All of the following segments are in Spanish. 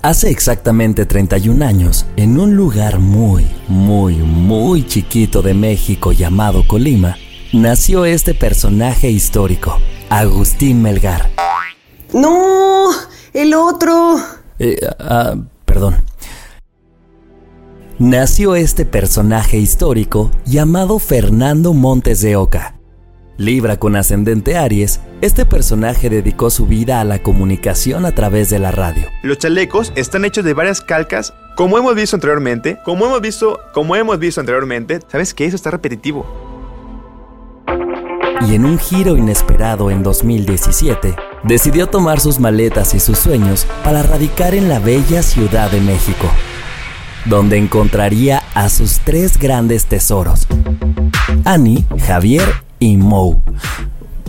Hace exactamente 31 años, en un lugar muy, muy, muy chiquito de México llamado Colima, nació este personaje histórico, Agustín Melgar. No, el otro. Eh, ah, perdón. Nació este personaje histórico llamado Fernando Montes de Oca. Libra con ascendente Aries, este personaje dedicó su vida a la comunicación a través de la radio. Los chalecos están hechos de varias calcas, como hemos visto anteriormente, como hemos visto, como hemos visto anteriormente, ¿sabes qué? Eso está repetitivo. Y en un giro inesperado en 2017, decidió tomar sus maletas y sus sueños para radicar en la bella Ciudad de México, donde encontraría a sus tres grandes tesoros, Annie, Javier y Moe.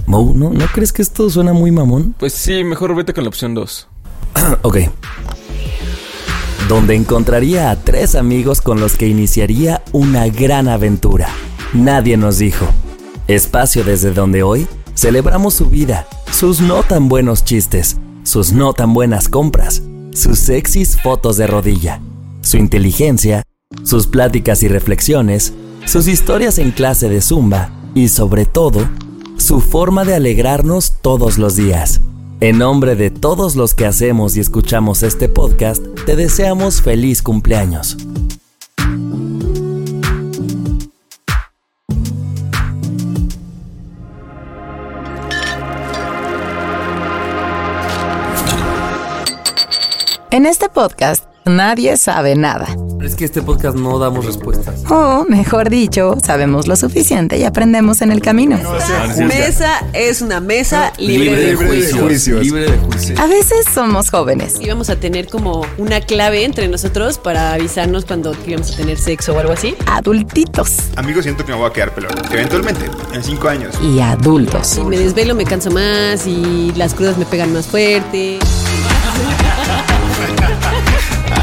Moe, ¿no, ¿no crees que esto suena muy mamón? Pues sí, mejor vete con la opción 2. ok. Donde encontraría a tres amigos con los que iniciaría una gran aventura. Nadie nos dijo. Espacio desde donde hoy celebramos su vida, sus no tan buenos chistes, sus no tan buenas compras, sus sexys fotos de rodilla, su inteligencia, sus pláticas y reflexiones, sus historias en clase de zumba y sobre todo, su forma de alegrarnos todos los días. En nombre de todos los que hacemos y escuchamos este podcast, te deseamos feliz cumpleaños. En este podcast nadie sabe nada. Es que este podcast no damos respuestas. O, mejor dicho, sabemos lo suficiente y aprendemos en el camino. Mesa es una mesa libre, de, juicios. Libre de juicio. A veces somos jóvenes. Íbamos a tener como una clave entre nosotros para avisarnos cuando íbamos a tener sexo o algo así. Adultitos Amigos, siento que me voy a quedar pelón. Eventualmente, en cinco años. y adultos. Si me desvelo me canso más y las crudas me pegan más fuerte.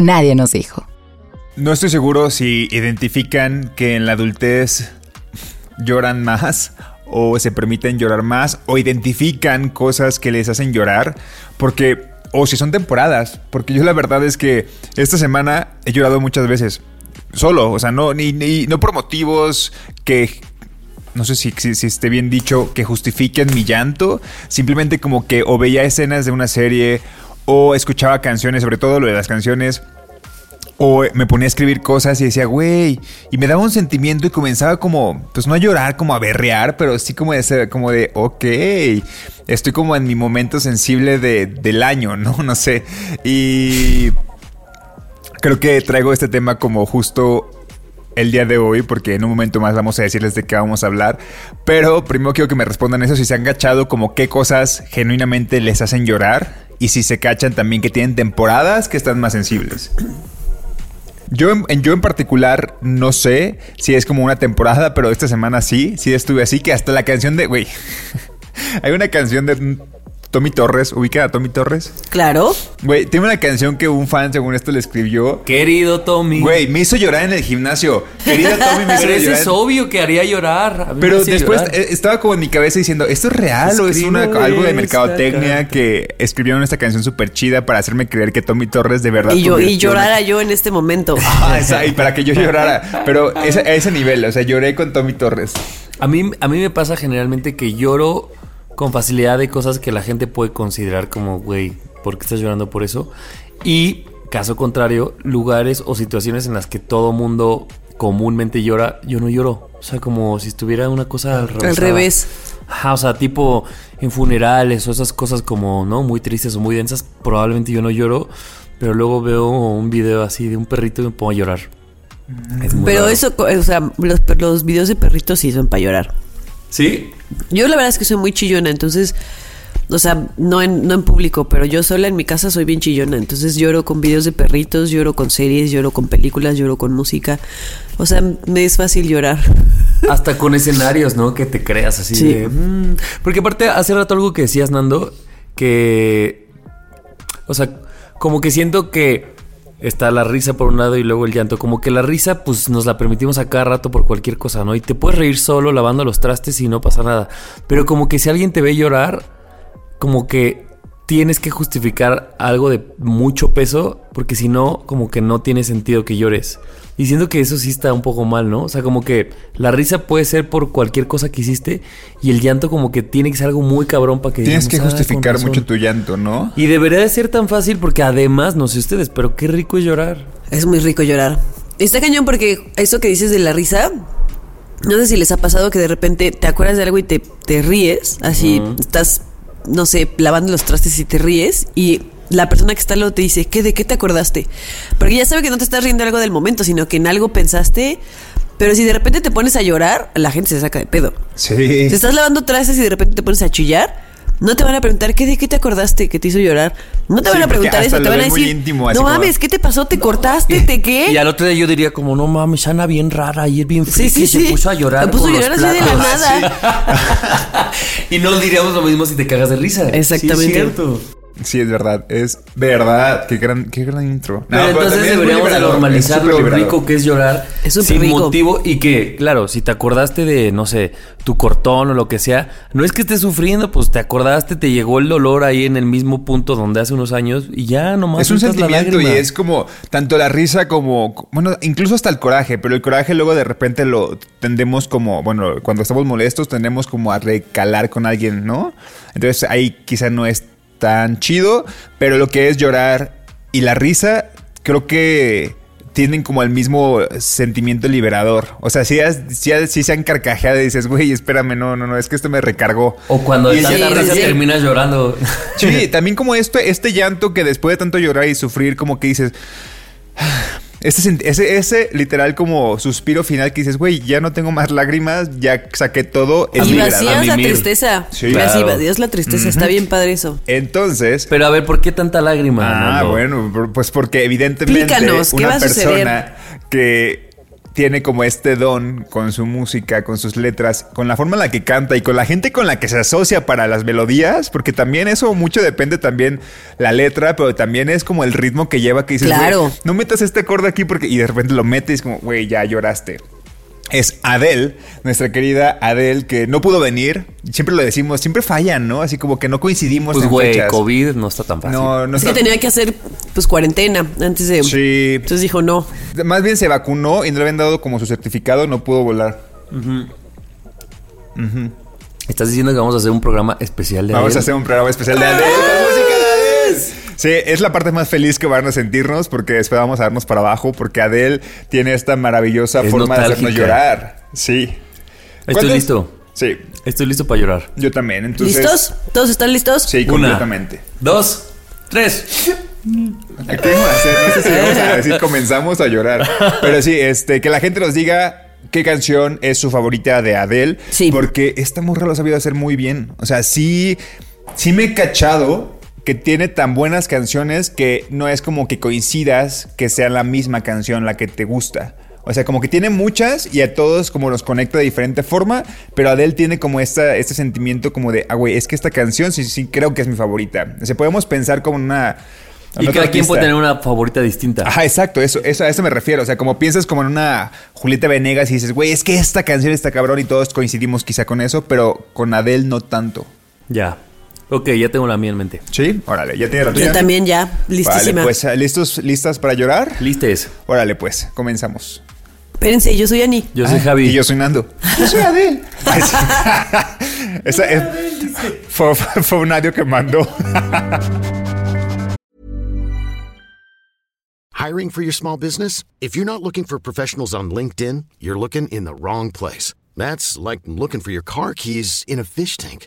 Nadie nos dijo. No estoy seguro si identifican que en la adultez lloran más o se permiten llorar más o identifican cosas que les hacen llorar porque o si son temporadas, porque yo la verdad es que esta semana he llorado muchas veces solo, o sea, no ni, ni- no por motivos que no sé si, si, si esté bien dicho, que justifiquen mi llanto. Simplemente como que o veía escenas de una serie o escuchaba canciones, sobre todo lo de las canciones. O me ponía a escribir cosas y decía, güey, y me daba un sentimiento y comenzaba como, pues no a llorar, como a berrear, pero sí como de, como de, ok, estoy como en mi momento sensible de- del año, ¿no? No sé. Y creo que traigo este tema como justo el día de hoy, porque en un momento más vamos a decirles de qué vamos a hablar. Pero primero quiero que me respondan eso, si se han cachado como qué cosas genuinamente les hacen llorar y si se cachan también que tienen temporadas que están más sensibles. Yo en, yo en particular no sé si es como una temporada, pero esta semana sí, sí estuve así que hasta la canción de, güey, hay una canción de Tommy Torres, ubica a Tommy Torres. Claro. Güey, tiene una canción que un fan según esto le escribió. Querido Tommy. Güey, me hizo llorar en el gimnasio. Querida Tommy, me hizo Pero llorar. es obvio que haría llorar. A mí me Pero después llorar. eh, estaba como en mi cabeza diciendo, ¿esto es real o es una, algo de mercadotecnia que escribieron esta canción súper chida para hacerme creer que Tommy Torres de verdad Y yo y llorara yo en este momento. Ah, esa- y para que yo llorara. Pero ese- a ese nivel, o sea, lloré con Tommy Torres. A mí, a mí me pasa generalmente que lloro con facilidad de cosas que la gente puede considerar como, güey, ¿por qué estás llorando por eso? Y, caso contrario, lugares o situaciones en las que todo mundo comúnmente llora, yo no lloro. O sea, como si estuviera una cosa al revés. Al revés. Ajá, o sea, tipo en funerales o esas cosas como, ¿no? Muy tristes o muy densas, probablemente yo no lloro, pero luego veo un video así de un perrito y me pongo a llorar. Es muy Pero raro. eso, o sea, los, los videos de perritos sí son para llorar. ¿Sí? Yo la verdad es que soy muy chillona, entonces O sea, no en, no en público, pero yo sola en mi casa soy bien chillona. Entonces lloro con videos de perritos, lloro con series, lloro con películas, lloro con música. O sea, me es fácil llorar. Hasta con escenarios, ¿no? Que te creas así Sí. de. mm. Porque aparte, hace rato algo que decías, Nando, que. O sea, como que siento que está la risa por un lado y luego el llanto. Como que la risa, pues nos la permitimos a cada rato por cualquier cosa, ¿no? Y te puedes reír solo lavando los trastes y no pasa nada. Pero como que si alguien te ve llorar, como que tienes que justificar algo de mucho peso, porque si no, como que no tiene sentido que llores. Y siento que eso sí está un poco mal, ¿no? O sea, como que la risa puede ser por cualquier cosa que hiciste y el llanto como que tiene que ser algo muy cabrón para que Tienes que digamos, "Ah, justificar razón". mucho tu llanto, ¿no? Y debería de ser tan fácil porque además, no sé ustedes, pero qué rico es llorar. Es muy rico llorar. Está cañón porque eso que dices de la risa, no sé si les ha pasado que de repente te acuerdas de algo y te, te ríes, así estás, no sé, lavando los trastes y te ríes y la persona que está al lado te dice, ¿qué, ¿de qué te acordaste? Porque ya sabe que no te estás riendo de algo del momento, sino que en algo pensaste, pero si de repente te pones a llorar, la gente se saca de pedo. Sí. Si estás lavando trastes y de repente te pones a chillar, no te van a preguntar ¿qué de qué te acordaste que te hizo llorar. No te Sí, van a preguntar eso, te van a decir, íntimo, no como- mames, ¿qué te pasó? ¿Te cortaste? ¿Te qué? Y al otro día yo diría como, no mames, Ana bien rara, ayer bien Sí, friki, sí, se sí. puso a llorar Se puso a llorar así de la platos". nada. y no diríamos lo mismo si te cagas de risa. Exactamente. Es cierto. Sí, es verdad. Es verdad. Qué gran, qué gran intro. No, Pero entonces deberíamos de normalizar lo rico que es llorar Es sin rico. motivo y que, claro, si te acordaste de, no sé, tu cortón o lo que sea, no es que estés sufriendo, pues te acordaste, te llegó el dolor ahí en el mismo punto donde hace unos años y ya nomás Es un sentimiento y es como tanto la risa como, bueno, incluso hasta el coraje, pero el coraje luego de repente lo tendemos como, bueno, cuando estamos molestos tendemos como a recalar con alguien, ¿no? Entonces ahí quizá no es tan chido, pero lo que es llorar y la risa, creo que tienen como el mismo sentimiento liberador. O sea, si, si, si se han carcajeado y dices, güey, espérame, no, no, no, es que esto me recargó. O cuando Y sí, la risa sí. terminas llorando. Sí, también como este, este llanto que después de tanto llorar y sufrir, como que dices. Ese, ese, ese literal como suspiro final que dices, güey, ya no tengo más lágrimas, ya saqué todo, es Y vacías la tristeza. Sí. Claro. vacías la tristeza. Está bien padre eso. Entonces, Pero a ver, ¿por qué tanta lágrima? ah, Nando? bueno, pues porque evidentemente Explícanos, ¿qué una va a suceder? persona que tiene como este don con su música, con sus letras, con la forma en la que canta y con la gente con la que se asocia para las melodías, porque también eso mucho depende también la letra, pero también es como el ritmo que lleva que dices, Claro. "Güey, no metas este acorde aquí porque y de repente lo metes como, güey, ya lloraste. Es Adele, nuestra querida Adele, que no pudo venir. Siempre lo decimos, siempre fallan, ¿no? Así como que no coincidimos Pues en güey. COVID no está tan fácil. No, no es que está- tenía que hacer pues cuarentena antes de. Sí. Entonces dijo no. Más bien se vacunó y no le habían dado como su certificado, no pudo volar. Estás diciendo que vamos a hacer un programa especial de Vamos Adele? a hacer un programa especial de Adele Sí, es la parte más feliz que van a sentirnos porque después vamos a darnos para abajo porque Adele tiene esta maravillosa Es forma de hacernos llorar. Sí. Estoy ¿Cuántas- listo. Sí, Estoy listo para llorar. yo también. Entonces, ¿Listos? ¿Todos están listos? Sí, Una. completamente. Dos, tres. ¿Qué vamos a hacer? No sé si vamos a decir comenzamos a llorar. Pero sí, este, que la gente nos diga qué canción es su favorita de Adele. Sí. Porque esta morra lo ha sabido hacer muy bien. O sea, sí, sí me he cachado que tiene tan buenas canciones que no es como que coincidas que sea la misma canción la que te gusta. O sea, como que tiene muchas y a todos como nos conecta de diferente forma, pero Adele tiene como esta, este sentimiento como de, ah, güey, es que esta canción sí, sí creo que es mi favorita. O sea, podemos pensar como en una... Y cada quien puede tener una favorita distinta. Ajá, exacto, eso, eso, a eso me refiero. O sea, como piensas como en una Julieta Venegas y dices, güey, es que esta canción está cabrón y todos coincidimos quizá con eso, pero con Adele no tanto. Ya. Ok, ya tengo la mía en mente. ¿Sí? Órale, ya tiene la Yo tuya? también ya, listísima. Vale, pues, ¿listos, listas para llorar? Listes. Órale, pues, comenzamos. Espérense, yo soy Ani. Yo soy Ah, Javi. Y yo soy Nando. Yo soy Adele. Esa es- fue, fue un audio que mandó. Hiring for your small business? If you're not looking for professionals on LinkedIn, you're looking in the wrong place. That's like looking for your car keys in a fish tank.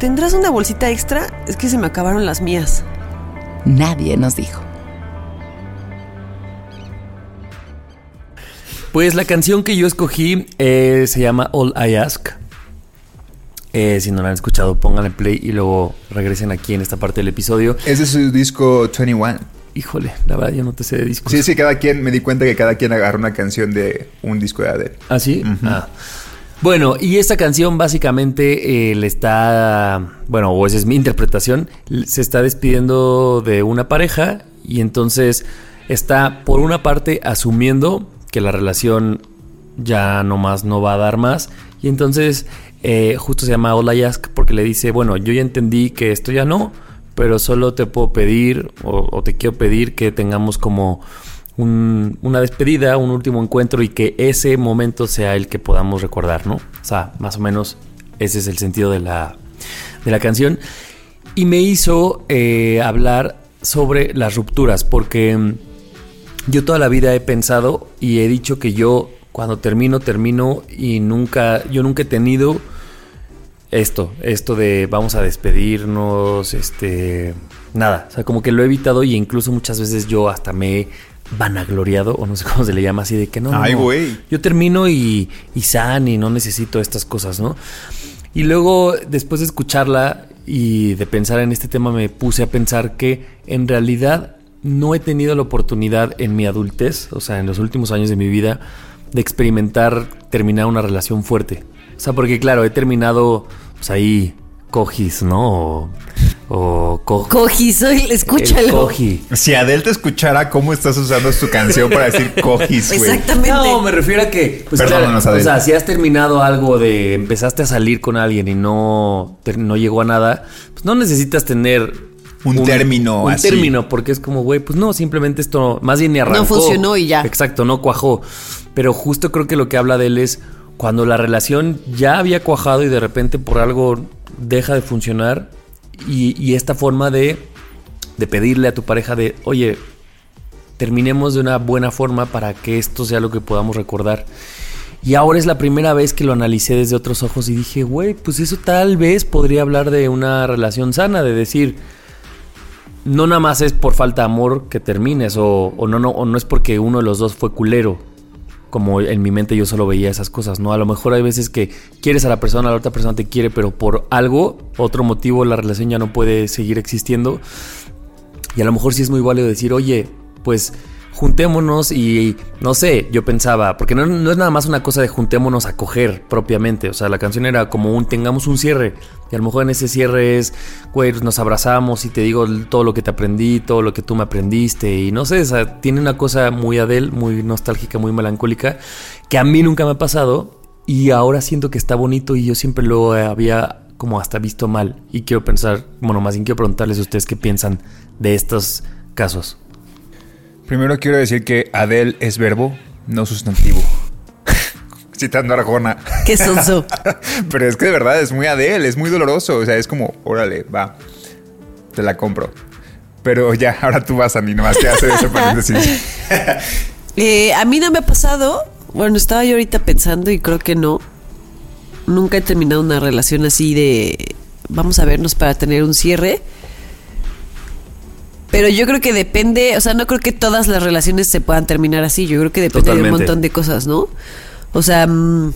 ¿tendrás una bolsita extra? Es que se me acabaron las mías. Nadie nos dijo. Pues la canción que yo escogí eh, se llama All I Ask. Eh, si no la han escuchado, pónganle play y luego regresen aquí en esta parte del episodio. Ese es su disco 21. Híjole, la verdad yo no te sé de discos. Sí, sí, cada quien, me di cuenta que cada quien agarra una canción de un disco de Adele. ¿Ah, sí? Ah. Bueno, y esta canción básicamente eh, le está, bueno, o esa es mi interpretación, se está despidiendo de una pareja y entonces está por una parte asumiendo que la relación ya no más no va a dar más y entonces eh, justo se llama All I Ask porque le dice, bueno, yo ya entendí que esto ya no, pero solo te puedo pedir o, o te quiero pedir que tengamos como un- una despedida, un último encuentro y que ese momento sea el que podamos recordar, ¿no? O sea, más o menos ese es el sentido de la, de la canción. Y me hizo eh, hablar sobre las rupturas, porque mm, yo toda la vida he pensado y he dicho que yo cuando termino, termino y nunca, yo nunca he tenido esto, esto de vamos a despedirnos, este, nada, o sea, como que lo he evitado y incluso muchas veces yo hasta me he vanagloriado, o no sé cómo se le llama así, de que no, Ay, no, güey. yo termino y, y san y no necesito estas cosas, ¿no? Y luego, después de escucharla y de pensar en este tema, me puse a pensar que en realidad no he tenido la oportunidad en mi adultez, o sea, en los últimos años de mi vida, de experimentar terminar una relación fuerte. O sea, porque claro, he terminado pues ahí cojis, ¿no? O, o co- soy, el escúchalo. coji. Si Adele te escuchara cómo estás usando su canción para decir güey. Exactamente. No, me refiero a que, pues, Perdónanos, claro, o Adel. sea, si has terminado algo de empezaste a salir con alguien y no, no llegó a nada, pues no necesitas tener Un término un así. término, porque es como, güey, pues no, simplemente esto más bien ni arrancó. funcionó y ya. Exacto, no cuajó. Pero justo creo que lo que habla de él es cuando la relación ya había cuajado y de repente por algo deja de funcionar y, esta forma de, de pedirle a tu pareja de, oye, terminemos de una buena forma para que esto sea lo que podamos recordar. Y ahora es la primera vez que lo analicé desde otros ojos y dije, güey, pues eso tal vez podría hablar de una relación sana, de decir, no nada más es por falta de amor que termines, o, o no, no, o no es porque uno de los dos fue culero, como en mi mente yo solo veía esas cosas, ¿no? A lo mejor hay veces que quieres a la persona, la otra persona te quiere, pero por algo, otro motivo, la relación ya no puede seguir existiendo. Y a lo mejor sí es muy válido decir, oye, pues juntémonos y no sé, yo pensaba, porque no, no es nada más una cosa de juntémonos a coger propiamente, o sea, la canción era como un tengamos un cierre y a lo mejor en ese cierre es, güey, nos abrazamos y te digo todo lo que te aprendí, todo lo que tú me aprendiste y no sé, o sea, tiene una cosa muy Adele, muy nostálgica, muy melancólica, que a mí nunca me ha pasado y ahora siento que está bonito y yo siempre lo había como hasta visto mal y quiero pensar, bueno, más bien quiero preguntarles a ustedes qué piensan de estos casos. Primero quiero decir que Adele es verbo, no sustantivo. Citando a Arjona. Qué sonso. Pero es que de verdad es muy Adele, es muy doloroso. O sea, es como, órale, va, te la compro. Pero ya, ahora tú vas a mí, nomás te hace ese paréntesis. Eh, a mí no me ha pasado. Bueno, estaba yo ahorita pensando y creo que no. Nunca he terminado una relación así de vamos a vernos para tener un cierre. Pero yo creo que depende, o sea, no creo que todas las relaciones se puedan terminar así. Yo creo que depende de un montón de cosas, ¿no? O sea, mm,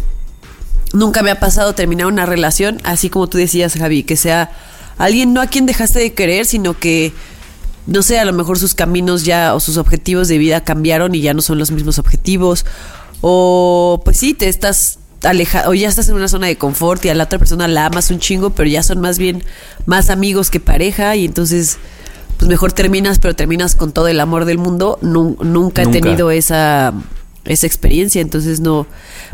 nunca me ha pasado terminar una relación así como tú decías, Javi, que sea alguien no a quien dejaste de querer, sino que no sé, a lo mejor sus caminos ya o sus objetivos de vida cambiaron y ya no son los mismos objetivos. O pues sí, te estás alejado, o ya estás en una zona de confort y a la otra persona la amas un chingo, pero ya son más bien más amigos que pareja y entonces pues mejor terminas, pero terminas con todo el amor del mundo. Nu- nunca he tenido esa, esa experiencia, entonces no,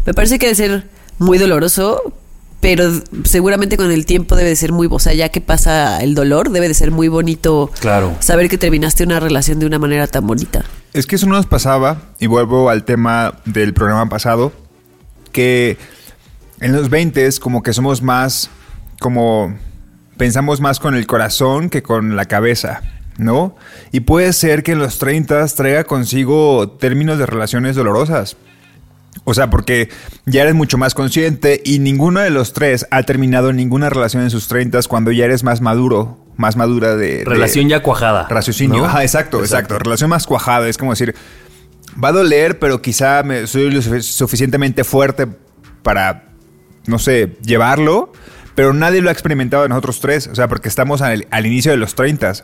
me parece que debe ser muy doloroso, pero seguramente con el tiempo debe de ser muy, o sea, ya que pasa el dolor, debe de ser muy bonito Claro. saber que terminaste una relación de una manera tan bonita. Es que eso no nos pasaba, y vuelvo al tema del programa pasado, que en los 20 como que somos más, como pensamos más con el corazón que con la cabeza, ¿no? Y puede ser que en los 30 traiga consigo términos de relaciones dolorosas. O sea, porque ya eres mucho más consciente y ninguno de los tres ha terminado ninguna relación en sus 30 cuando ya eres más maduro, más madura de... Relación ya cuajada. Raciocinio. ¿no? Ajá, exacto, exacto, Relación más cuajada. Es como decir, va a doler, pero quizá me, soy lo sufic- suficientemente fuerte para, no sé, llevarlo. Pero nadie lo ha experimentado de nosotros tres. O sea, porque estamos al, al inicio de los 30.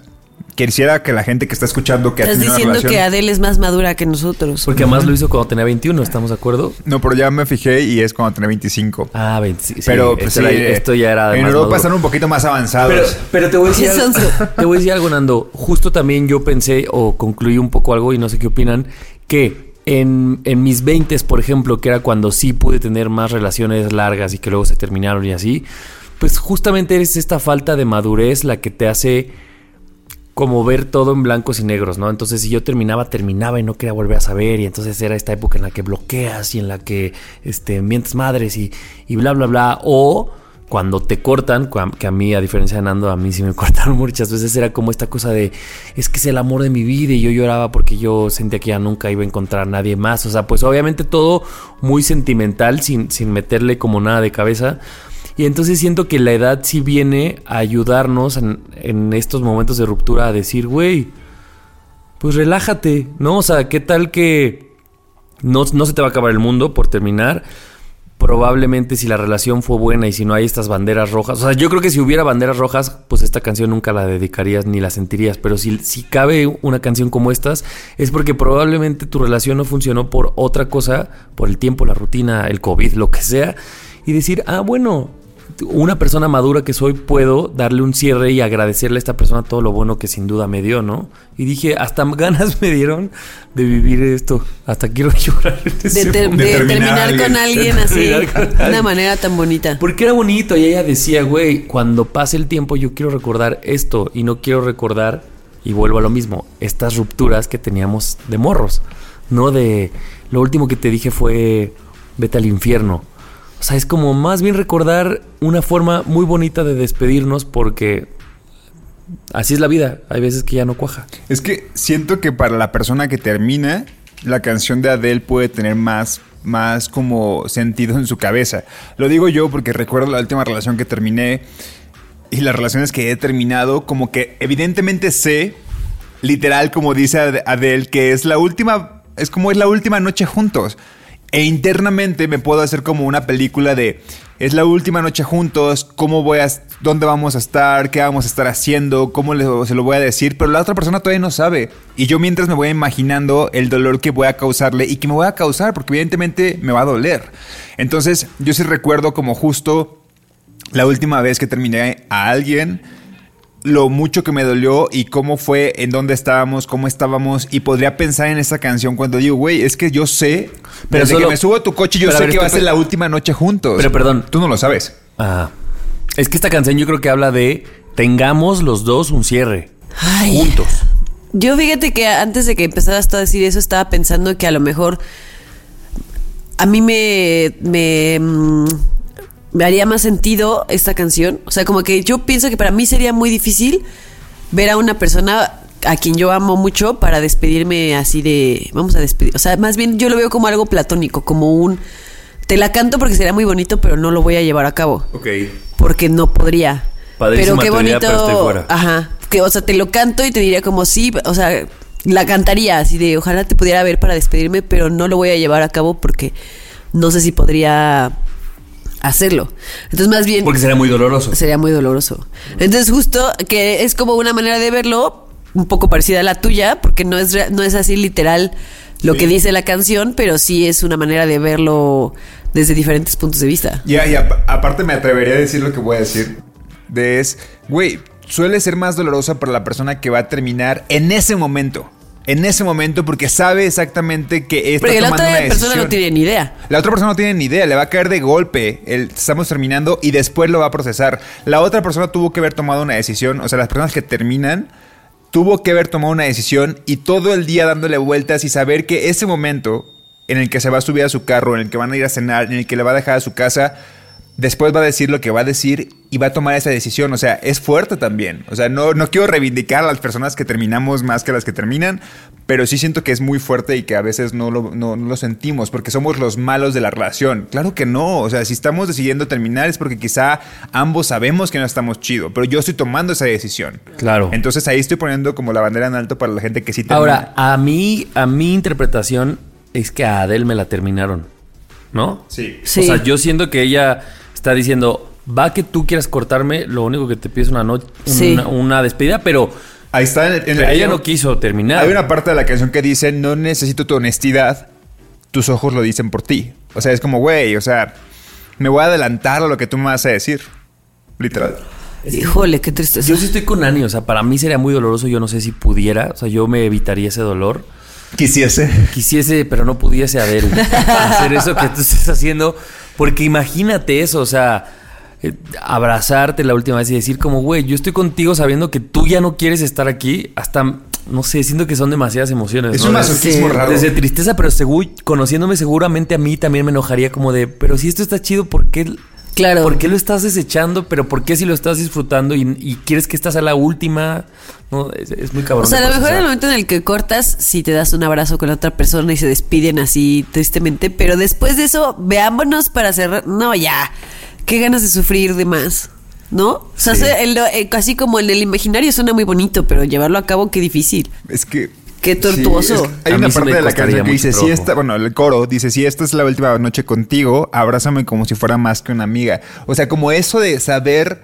Quisiera que la gente que está escuchando que ha Estás una diciendo que Adele es más madura que nosotros. Porque además lo hizo cuando tenía 21, ¿estamos de acuerdo? No, pero ya me fijé y es cuando tenía 25. Ah, 20, sí, pero sí, pues, esto, sí, era- eh, esto ya era de En más Europa maduro. están un poquito más avanzados. Pero, pero te voy a decir algo, te voy a decir algo, Nando. Justo también yo pensé o concluí un poco algo y no sé qué opinan, que en, en mis 20 por ejemplo, que era cuando sí pude tener más relaciones largas y que luego se terminaron y así, pues justamente es esta falta de madurez la que te hace como ver todo en blancos y negros, ¿no? Entonces, si yo terminaba, terminaba y no quería volver a saber. Y entonces era esta época en la que bloqueas y en la que este, mientes madres y, y bla, bla, bla. O cuando te cortan, que a mí, a diferencia de Nando, a mí sí me cortaron muchas veces, era como esta cosa de, es que es el amor de mi vida y yo lloraba porque yo sentía que ya nunca iba a encontrar a nadie más. O sea, pues obviamente todo muy sentimental, sin, sin meterle como nada de cabeza. Y entonces siento que la edad sí viene a ayudarnos en, en estos momentos de ruptura a decir, güey, pues relájate, ¿no? O sea, ¿qué tal que no, no se te va a acabar el mundo por terminar? Probablemente si la relación fue buena y si no hay estas banderas rojas. O sea, yo creo que si hubiera banderas rojas, pues esta canción nunca la dedicarías ni la sentirías. Pero si, si cabe una canción como estas, es porque probablemente tu relación no funcionó por otra cosa, por el tiempo, la rutina, el COVID, lo que sea. Y decir, ah, bueno, una persona madura que soy, puedo darle un cierre y agradecerle a esta persona todo lo bueno que sin duda me dio, ¿no? Y dije, hasta ganas me dieron de vivir esto. Hasta quiero llorar. De, ter- de terminar con alguien. De así. terminar con De una manera tan bonita. Porque era bonito y ella decía, güey, cuando pase el tiempo yo quiero recordar esto y no quiero recordar, y vuelvo a lo mismo, estas rupturas que teníamos de morros, no de, lo último que te dije fue, vete al infierno. O sea, es como más bien recordar una forma muy bonita de despedirnos porque así es la vida, hay veces que ya no cuaja. Es que siento que para la persona que termina, la canción de Adele puede tener más, más como sentido en su cabeza. Lo digo yo porque recuerdo la última relación que terminé y las relaciones que he terminado, como que evidentemente sé, literal como dice Ade- Adele, que es la última, es como es la última noche juntos. E internamente me puedo hacer como una película de es la última noche juntos, cómo voy a dónde vamos a estar, qué vamos a estar haciendo, cómo se lo voy a decir, pero la otra persona todavía no sabe. Y yo mientras me voy imaginando el dolor que voy a causarle y que me voy a causar, porque evidentemente me va a doler. Entonces, yo sí recuerdo como justo la última vez que terminé a alguien, lo mucho que me dolió y cómo fue, en dónde estábamos, cómo estábamos. Y podría pensar en esa canción cuando digo, güey, es que yo sé, Pero desde solo- que me subo a tu coche, yo sé ver, que va a ser la última noche juntos. Pero perdón. Tú no lo sabes. Ah, es que esta canción yo creo que habla de tengamos los dos un cierre. Ay. Juntos. Yo fíjate que antes de que empezaras tú a decir eso, estaba pensando que a lo mejor a mí me, me, mm, me haría más sentido esta canción. O sea, como que yo pienso que para mí sería muy difícil ver a una persona a quien yo amo mucho para despedirme así de, vamos a despedir. O sea, más bien yo lo veo como algo platónico, como un, te la canto porque sería muy bonito, pero no lo voy a llevar a cabo Ok. porque no podría. Padrísima pero qué teoría, bonito. pero estoy fuera. Ajá. Que, o sea, te lo canto y te diría como sí, o sea, la cantaría así de ojalá te pudiera ver para despedirme, pero no lo voy a llevar a cabo porque no sé si podría hacerlo. Entonces, más bien Porque sería muy doloroso. sería muy doloroso. Entonces, justo que es como una manera de verlo, un poco parecida a la tuya, porque no es, no es así literal lo que dice la canción, pero sí es una manera de verlo desde diferentes puntos de vista. Ya, y apa- aparte me atrevería a decir lo que voy a decir. De es, güey, suele ser más dolorosa para la persona que va a terminar en ese momento. En ese momento, porque sabe exactamente que está Porque la otra una persona decisión. no tiene ni idea. La otra persona no tiene ni idea, le va a caer de golpe. El, estamos terminando y después lo va a procesar. La otra persona tuvo que haber tomado una decisión. O sea, las personas que terminan tuvo que haber tomado una decisión y todo el día dándole vueltas y saber que ese momento en el que se va a subir a su carro, en el que van a ir a cenar, en el que le va a dejar a su casa, después va a decir lo que va a decir y va a tomar esa decisión. O sea, es fuerte también. O sea, no, no quiero reivindicar a las personas que terminamos más que las que terminan, pero sí siento que es muy fuerte y que a veces no lo, no, no lo sentimos porque somos los malos de la relación. Claro que no. O sea, si estamos decidiendo terminar es porque quizá ambos sabemos que no estamos chido, pero yo estoy tomando esa decisión. Claro. Entonces ahí estoy poniendo como la bandera en alto para la gente que sí termina. Ahora, a mí, a mi interpretación es que a Adele me la terminaron. ¿No? Sí. Sí. O sea, yo siento que ella está diciendo, va que tú quieras cortarme, lo único que te pido es una noche, Sí. una, una despedida, pero Ahí está. En, en- pero ella no quiso terminar. Hay una parte de la canción que dice, no necesito tu honestidad, tus ojos lo dicen por ti. O sea, es como, güey, o sea, me voy a adelantar a lo que tú me vas a decir. Literal. Híjole, qué tristeza. Yo sí estoy con Ani, o sea, para mí sería muy doloroso, yo no sé si pudiera, o sea, yo me evitaría ese dolor. Quisiese. Quisiese, pero no pudiese Adele hacer eso que tú estás haciendo, porque imagínate eso, o sea, eh, abrazarte la última vez y decir como, güey, yo estoy contigo sabiendo que tú ya no quieres estar aquí, hasta, no sé, siento que son demasiadas emociones. Es ¿no? un masoquismo raro. Desde tristeza, pero seguro, conociéndome seguramente a mí también me enojaría como de, pero si esto está chido, ¿por qué, Claro. ¿por qué lo estás desechando? Pero ¿por qué si lo estás disfrutando y, y quieres que esta sea la última? No, es, es muy cabrón. O sea, a lo mejor en el momento en el que cortas, si te das un abrazo con la otra persona y se despiden así tristemente, pero después de eso, veámonos para cerrar. No, ya. Qué ganas de sufrir de más. ¿No? O sea, Sí. se- el- eh, casi como en el imaginario suena muy bonito, pero llevarlo a cabo, qué difícil. Es que... Qué tortuoso. Sí, es que hay A una parte de la canción que dice, si esta, bueno, el coro dice, si esta es la última noche contigo, abrázame como si fuera más que una amiga. O sea, como eso de saber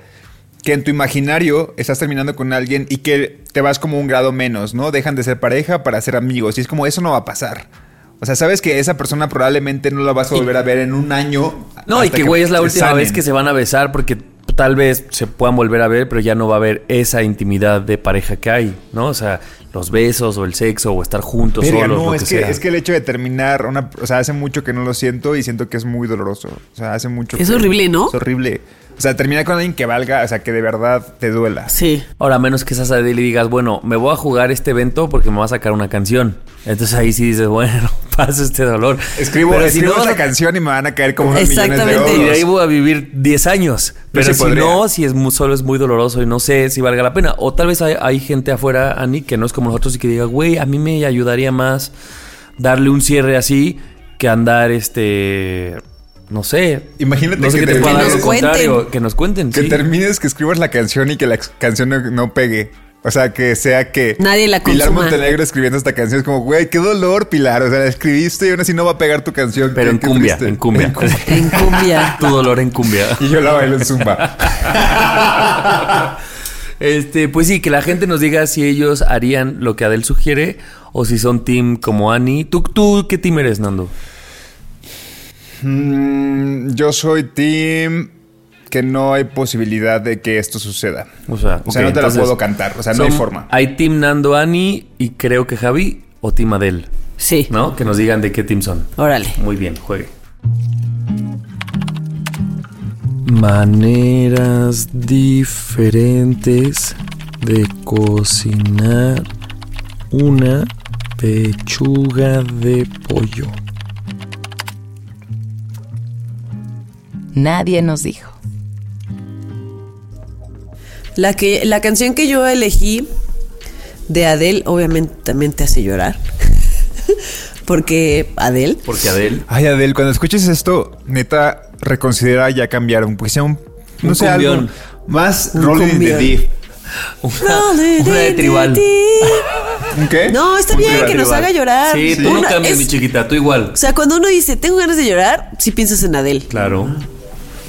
que en tu imaginario estás terminando con alguien y que te vas como un grado menos, ¿no? Dejan de ser pareja para ser amigos. Y es como, eso no va a pasar. O sea, sabes que esa persona probablemente no la vas a volver a ver en un año. No, y que güey es la última sanen. vez que se van a besar porque tal vez se puedan volver a ver, pero ya no va a haber esa intimidad de pareja que hay, ¿no? O sea, los besos o el sexo o estar juntos Verga, solos, no, lo es que, que, sea. es que el hecho de terminar una, o sea, hace mucho que no lo siento y siento que es muy doloroso. O sea, hace mucho Es que- horrible, ¿no? Es horrible. O sea, terminar con alguien que valga, o sea, que de verdad te duela. Sí. Ahora, a menos que seas Adele y digas, bueno, me voy a jugar este evento porque me va a sacar una canción. Entonces ahí sí dices, bueno, paso este dolor. Escribo, Pero si escribo no, esa canción y me van a caer como unos millones de Exactamente. Y de euros. ahí voy a vivir 10 años. Pero sí si podría. no, si es muy, solo es muy doloroso y no sé si valga la pena. O tal vez hay, hay gente afuera, Ani, que no es como nosotros y que diga, güey, a mí me ayudaría más darle un cierre así que andar, este, no sé. Imagínate no sé que te pueda que dar lo cuenten. contrario, Que nos cuenten, Que sí. termines, que escribas la canción y que la canción no, no pegue. O sea, que sea que... Nadie la Pilar consuma. Montenegro escribiendo esta canción es como, güey, qué dolor, Pilar. O sea, la escribiste y aún así no va a pegar tu canción. Pero Qué- en qué cumbia, en cumbia. En cumbia. tu dolor en cumbia. Y yo la bailo en zumba. Este, pues sí, que la gente nos diga si ellos harían lo que Adel sugiere o si son team como Annie. ¿Tú, tú qué team eres, Nando? Mm, yo soy team que no hay posibilidad de que esto suceda. O sea, O sea, ok, no te la entonces, puedo cantar. O sea, no hay forma. Hay team Nando, Annie y creo que Javi o team Adel, Sí. ¿no? Que nos digan de qué team son. Órale. Muy bien, juegue. Maneras diferentes de cocinar una pechuga de pollo. Nadie nos dijo. La, que, la canción que yo elegí de Adele, obviamente también te hace llorar. Porque Adele. Porque Adel. Ay, Adel, cuando escuches esto, neta, reconsidera ya cambiar un, pues sea un, no Un sé, algo más Un Rolling cumbión. Deep. Una, una de tribal. ¿Un qué? No, está Un bien que nos tribal. haga llorar. Sí, tú no Una- cambies, es- mi chiquita, tú igual. O sea, cuando uno dice, tengo ganas de llorar, sí piensas en Adele. Claro.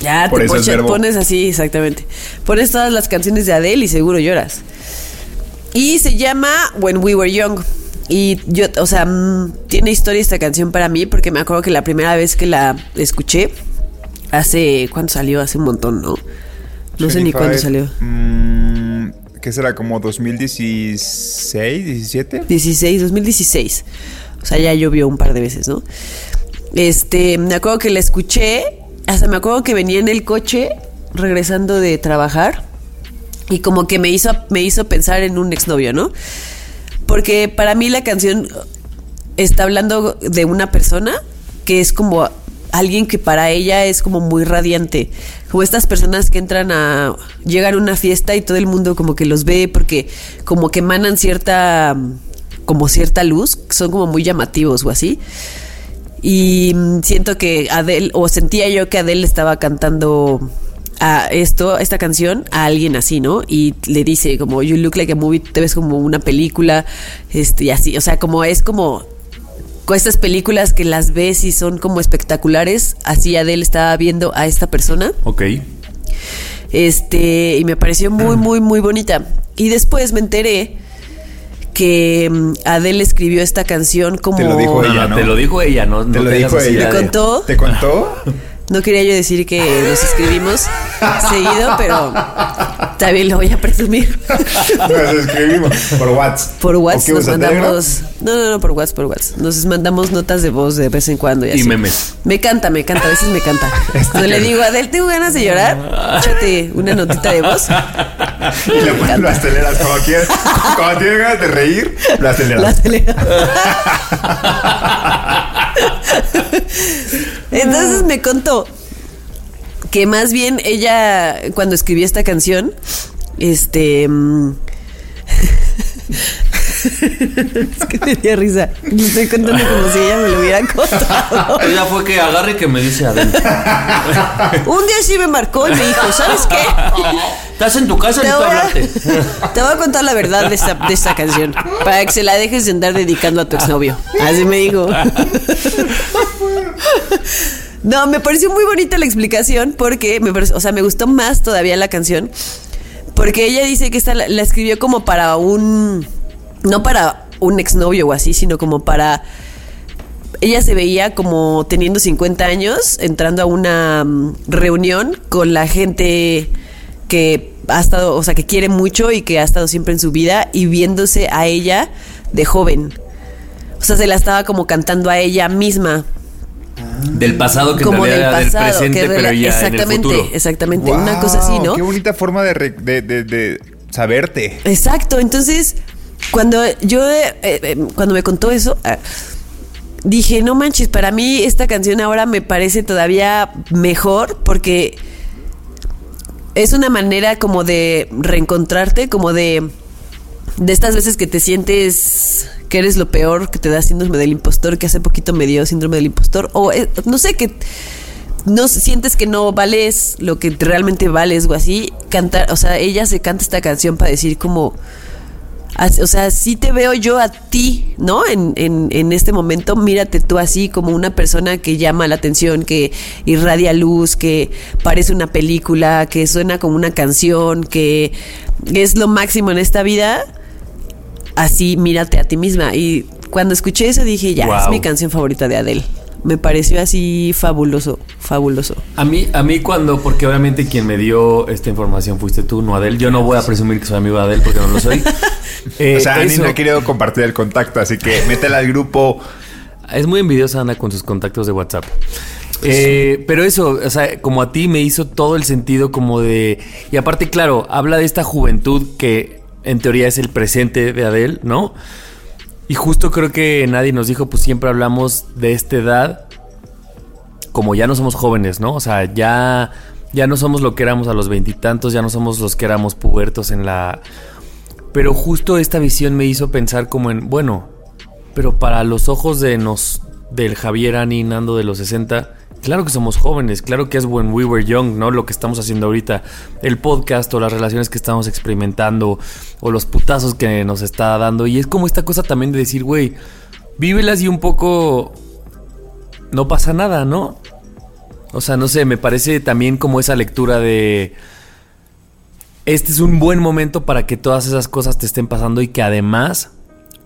Ya Por te eso es pocha- verbo. pones así, exactamente. Pones todas las canciones de Adele y seguro lloras. Y se llama When We Were Young. Y yo, o sea, mm, tiene historia esta canción para mí porque me acuerdo que la primera vez que la escuché, hace, ¿cuándo salió? Hace un montón, ¿no? No sé ni 25, cuándo salió. mm, ¿Qué será? ¿Como 2016, 17? 16, 2016. O sea, ya llovió un par de veces, ¿no? Este, me acuerdo que la escuché, hasta me acuerdo que venía en el coche regresando de trabajar y como que me hizo me hizo pensar en un exnovio, ¿no? Porque para mí la canción está hablando de una persona que es como alguien que para ella es como muy radiante. Como estas personas que entran a. llegan a una fiesta y todo el mundo como que los ve porque como que emanan cierta. como cierta luz, son como muy llamativos o así. Y mm, siento que Adele, o sentía yo que Adele estaba cantando a esto, esta canción, a alguien así, ¿no? Y le dice como, you look like a movie, te ves como una película, este, y así, o sea, como es como con estas películas que las ves y son como espectaculares, así Adele estaba viendo a esta persona. Ok. Este, y me pareció muy, muy, muy bonita. Y después me enteré que mm, Adele escribió esta canción como... Te lo dijo ella, no, ¿no? te lo dijo ella, no, Te no lo dijo así ella. la ¿Te contó? ¿Te contó? No quería yo decir que nos escribimos seguido, pero también lo voy a presumir. Nos escribimos por WhatsApp. Por ¿O WhatsApp nos mandamos. No, no, no, por WhatsApp, por WhatsApp. Nos mandamos notas de voz de vez en cuando. Y, Y así. memes. Me canta, me canta, a veces me canta. Cuando le digo, Adel, ¿tengo ganas de llorar? Échate una notita de voz. Y le pones, lo aceleras como quieras. Cuando tienes ganas de reír, lo aceleras. La acelera. Entonces me contó que más bien ella, cuando escribió esta canción, este. es que me dio risa. Le estoy contando como si ella me lo hubiera contado. Ella fue que agarre que me dice Adel. Un día sí me marcó y me dijo, ¿sabes qué? Estás en tu casa, voy, a, hablarte. te voy a contar la verdad de esta, de esta canción para que se la dejes de andar dedicando a tu exnovio. Así me dijo. No, me pareció muy bonita la explicación porque me pareció- o sea, me gustó más todavía la canción porque ella dice que esta la, la escribió como para un no para un exnovio o así, sino como para ella se veía como teniendo 50 años, entrando a una mm, reunión con la gente que ha estado, o sea, que quiere mucho y que ha estado siempre en su vida y viéndose a ella de joven. O sea, se la estaba como cantando a ella misma, Del pasado que como en del realidad pasado. del presente, que pero rela- ya exactamente, en el futuro. exactamente, una cosa así, ¿no? Qué bonita forma de, re- de, de- de saberte. Exacto, entonces cuando yo eh, eh, cuando me contó eso ah, dije no manches para mí esta canción ahora me parece todavía mejor porque es una manera como de reencontrarte como de de estas veces que te sientes que eres lo peor que te da síndrome del impostor que hace poquito me dio síndrome del impostor o eh, no sé que no sientes que no vales lo que realmente vales o así, cantar, o sea, ella se canta esta canción para decir como, o sea, sí te veo yo a ti, ¿no? En, en, en este momento, mírate tú así como una persona que llama la atención, que irradia luz, que parece una película, que suena como una canción, que es lo máximo en esta vida. Así, mírate a ti misma. Y cuando escuché eso dije, ya, es mi canción favorita de Adele. Me pareció así fabuloso, fabuloso. A mí, a mí cuando, porque obviamente quien me dio esta información fuiste tú, no Adel. Yo no voy a presumir que soy amigo de Adel porque no lo soy. Eh, o sea, Ani eso- no ha querido compartir el contacto, así que métela al grupo. Es muy envidiosa Ana con sus contactos de WhatsApp. Eh, pero eso, o sea, como a ti me hizo todo el sentido como de... Y aparte, claro, habla de esta juventud que en teoría es el presente de Adele, ¿no? Y justo creo que nadie nos dijo, pues siempre hablamos de esta edad como ya no somos jóvenes, ¿no? O sea, ya, ya no somos lo que éramos a los veintitantos, ya no somos los que éramos pubertos en la... Pero justo esta visión me hizo pensar como en, bueno, pero para los ojos de nos, del Javier Ani Nando de los 60, claro que somos jóvenes, claro que es when we were young, ¿no? Lo que estamos haciendo ahorita, el podcast o las relaciones que estamos experimentando o los putazos que nos está dando. Y es como esta cosa también de decir, güey, vívelas y un poco... No pasa nada, ¿no? O sea, no sé, me parece también como esa lectura de... Este es un buen momento para que todas esas cosas te estén pasando y que además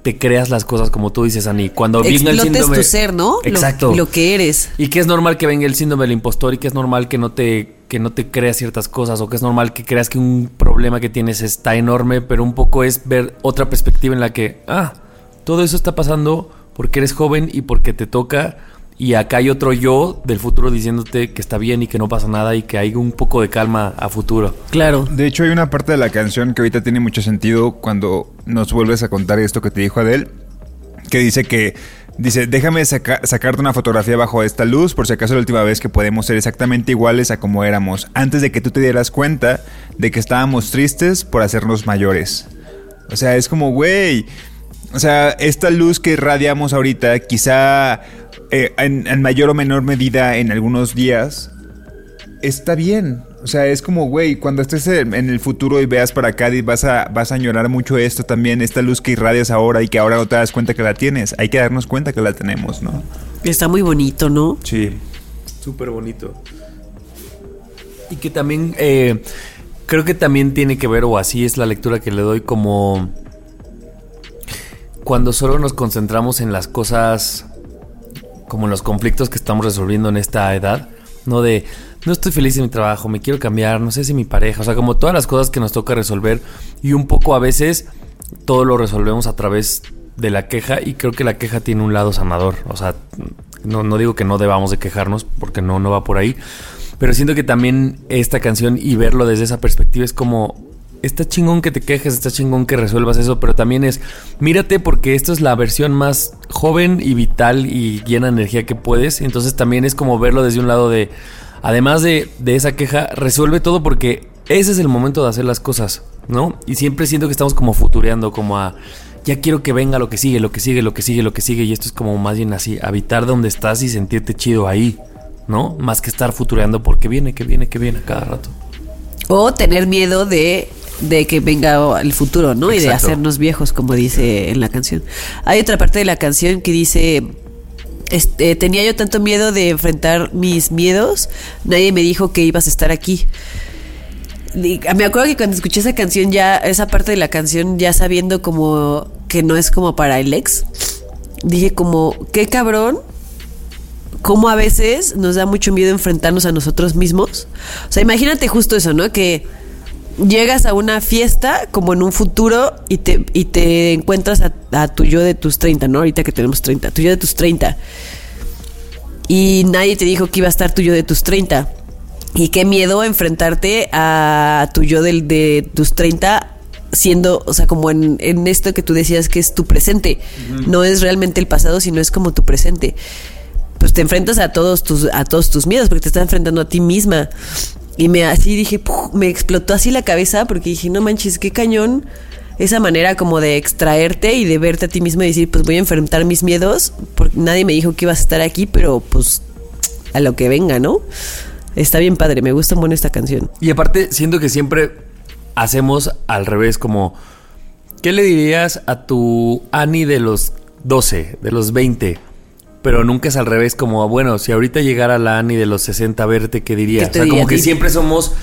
te creas las cosas como tú dices, Ani. Cuando venga el síndrome... tu ser, ¿no? Lo- Exacto. Lo, que eres. Y que es normal que venga el síndrome del impostor y que es normal que no te que no te creas ciertas cosas o que es normal que creas que un problema que tienes está enorme, pero un poco es ver otra perspectiva en la que, ah, todo eso está pasando porque eres joven y porque te toca y acá hay otro yo del futuro diciéndote que está bien y que no pasa nada y que hay un poco de calma a futuro. Claro. De hecho, hay una parte de la canción que ahorita tiene mucho sentido cuando nos vuelves a contar esto que te dijo Adele, que dice que Dice, déjame saca- sacarte una fotografía bajo esta luz por si acaso la última vez que podemos ser exactamente iguales a como éramos, antes de que tú te dieras cuenta de que estábamos tristes por hacernos mayores. O sea, es como, güey, o sea, esta luz que irradiamos ahorita, quizá eh, en, en mayor o menor medida en algunos días, está bien. O sea, es como, güey, cuando estés en el futuro y veas para acá y vas a, vas a añorar mucho esto también, esta luz que irradias ahora y que ahora no te das cuenta que la tienes. Hay que darnos cuenta que la tenemos, ¿no? Está muy bonito, ¿no? Sí. Súper bonito. Y que también eh, creo que también tiene que ver, o así es la lectura que le doy, como cuando solo nos concentramos en las cosas, como en los conflictos que estamos resolviendo en esta edad, no de no estoy feliz en mi trabajo, me quiero cambiar, no sé si mi pareja, o sea, como todas las cosas que nos toca resolver y un poco a veces todo lo resolvemos a través de la queja y creo que la queja tiene un lado sanador, o sea, no, no digo que no debamos de quejarnos porque no, no va por ahí, pero siento que también esta canción y verlo desde esa perspectiva es como, está chingón que te quejes, está chingón que resuelvas eso, pero también es, mírate porque esto es la versión más joven y vital y llena de energía que puedes, entonces también es como verlo desde un lado de, además de, de esa queja, resuelve todo porque ese es el momento de hacer las cosas, ¿no? Y siempre siento que estamos como futureando, como a, ya quiero que venga lo que sigue, lo que sigue, lo que sigue, lo que sigue, y esto es como más bien así, habitar donde estás y sentirte chido ahí, ¿no? Más que estar futureando porque viene, que viene, que viene cada rato. O tener miedo de, de que venga el futuro, ¿no? Y de hacernos viejos, como dice en la canción. Hay otra parte de la canción que dice. Este, tenía yo tanto miedo de enfrentar mis miedos, nadie me dijo que ibas a estar aquí. Y me acuerdo que cuando escuché esa canción, ya, esa parte de la canción, ya sabiendo como que no es como para el ex, dije como, qué cabrón cómo a veces nos da mucho miedo enfrentarnos a nosotros mismos. O sea, imagínate justo eso, ¿no? Que llegas a una fiesta como en un futuro y te, y te encuentras a, a tu yo de tus 30, ¿no? Ahorita que tenemos 30, tu yo de tus 30. Y nadie te dijo que iba a estar tu yo de tus 30. Y qué miedo enfrentarte a tu yo del, de tus 30 siendo, o sea, como en, en esto que tú decías que es tu presente. No es realmente el pasado, sino es como tu presente pues te enfrentas a todos tus a todos tus miedos porque te estás enfrentando a ti misma y me así dije me explotó así la cabeza porque dije no manches qué cañón esa manera como de extraerte y de verte a ti misma y decir pues voy a enfrentar mis miedos porque nadie me dijo que ibas a estar aquí pero pues a lo que venga no está bien padre me gusta mucho esta canción Y aparte, siento que siempre hacemos al revés, como, ¿qué le dirías a tu Ani de los 12, de los 20? Pero nunca es al revés, como, bueno, si ahorita llegara la Ani de los 60 a verte, ¿qué te o sea, como diría que siempre somos,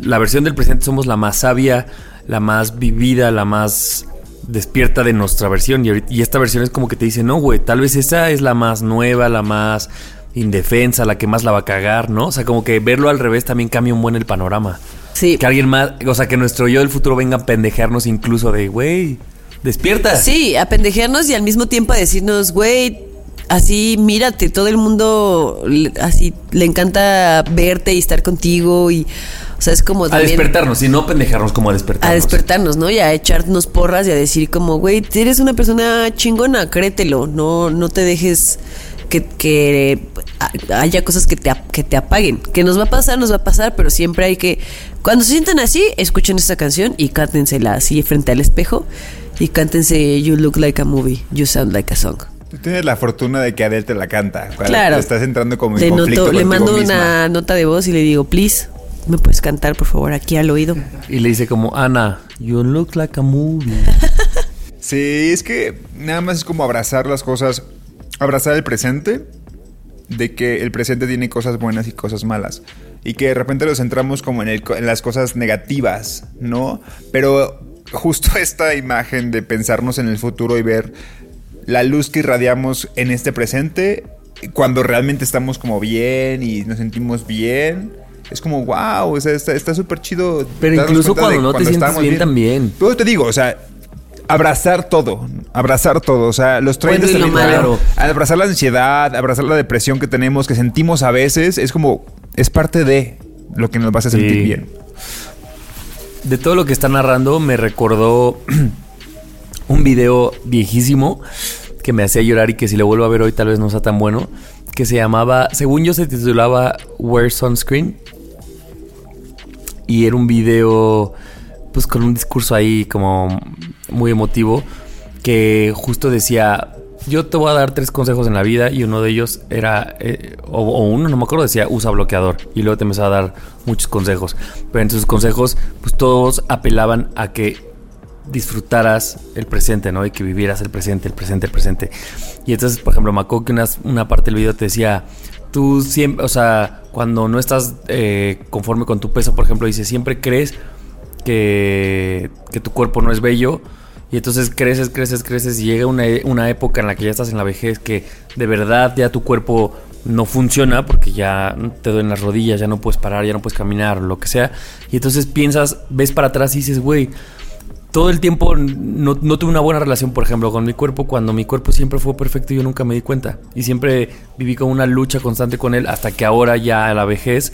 la versión del presente somos la más sabia, la más vivida, la más despierta de nuestra versión. Y, ahorita- y esta versión es como que te dice, no, güey, tal vez esa es la más nueva, la más indefensa, la que más la va a cagar, ¿no? O sea, como que verlo al revés también cambia un buen el panorama. sí Que alguien más, o sea, que nuestro yo del futuro venga a pendejearnos incluso de, güey, despierta. Sí, a pendejearnos y al mismo tiempo a decirnos, güey, así mírate, todo el mundo así le encanta verte y estar contigo y, o sea, es como A despertarnos y no pendejarnos como a despertarnos. a despertarnos, ¿no? Y a echarnos porras y a decir como, güey, eres una persona chingona, créetelo, no, no te dejes que, que haya cosas que te, que te apaguen. Que nos va a pasar, nos va a pasar, pero siempre hay que... Cuando se sientan así, escuchen esta canción y cántensela así frente al espejo y cántense You Look Like a Movie, You Sound Like a Song. Tú tienes la fortuna de que Adele te la canta. Claro. Estás entrando como en Le, conflicto noto- le mando misma. una nota de voz y le digo, please, ¿me puedes cantar, por favor, aquí al oído? Y le dice como, Ana, you look like a movie. Sí, es que nada más es como abrazar las cosas, abrazar el presente, de que el presente tiene cosas buenas y cosas malas. Y que de repente nos centramos como en, el en las cosas negativas, ¿no? Pero justo esta imagen de pensarnos en el futuro y ver la luz que irradiamos en este presente, cuando realmente estamos como bien y nos sentimos bien. Es como, wow, o sea, está súper chido. Pero incluso de cuando no te sientes estábamos bien también. Pero te digo, o sea, abrazar todo, abrazar todo, o sea, los 30 Bueno malo. claro, abrazar la ansiedad, abrazar la depresión que tenemos, que sentimos a veces, es como, es parte de lo que nos va a hacer Sí. sentir bien. De todo lo que está narrando, me recordó un video viejísimo que me hacía llorar y que si lo vuelvo a ver hoy tal vez no sea tan bueno, que se llamaba, según yo se titulaba Wear Sunscreen. Y era un video pues con un discurso ahí como muy emotivo que justo decía, yo te voy a dar tres consejos en la vida y uno de ellos era, eh, o, o uno, no me acuerdo, decía, usa bloqueador. Y luego te empezaba a dar muchos consejos. Pero en sus consejos, pues todos apelaban a que disfrutaras el presente, ¿no? Y que vivieras el presente, el presente, el presente. Y entonces, por ejemplo, me que una, una parte del video te decía, tú siempre, o sea, cuando no estás eh, conforme con tu peso, por ejemplo, dice, siempre crees que, que tu cuerpo no es bello. Y entonces creces, creces, creces y llega una, una época en la que ya estás en la vejez que de verdad ya tu cuerpo no funciona porque ya te duelen las rodillas, ya no puedes parar, ya no puedes caminar, lo que sea. Y entonces piensas, ves para atrás y dices, güey, todo el tiempo no, no, tuve una buena relación, por ejemplo, con mi cuerpo, cuando mi cuerpo siempre fue perfecto y yo nunca me di cuenta. Y siempre viví con una lucha constante con él hasta que ahora ya a la vejez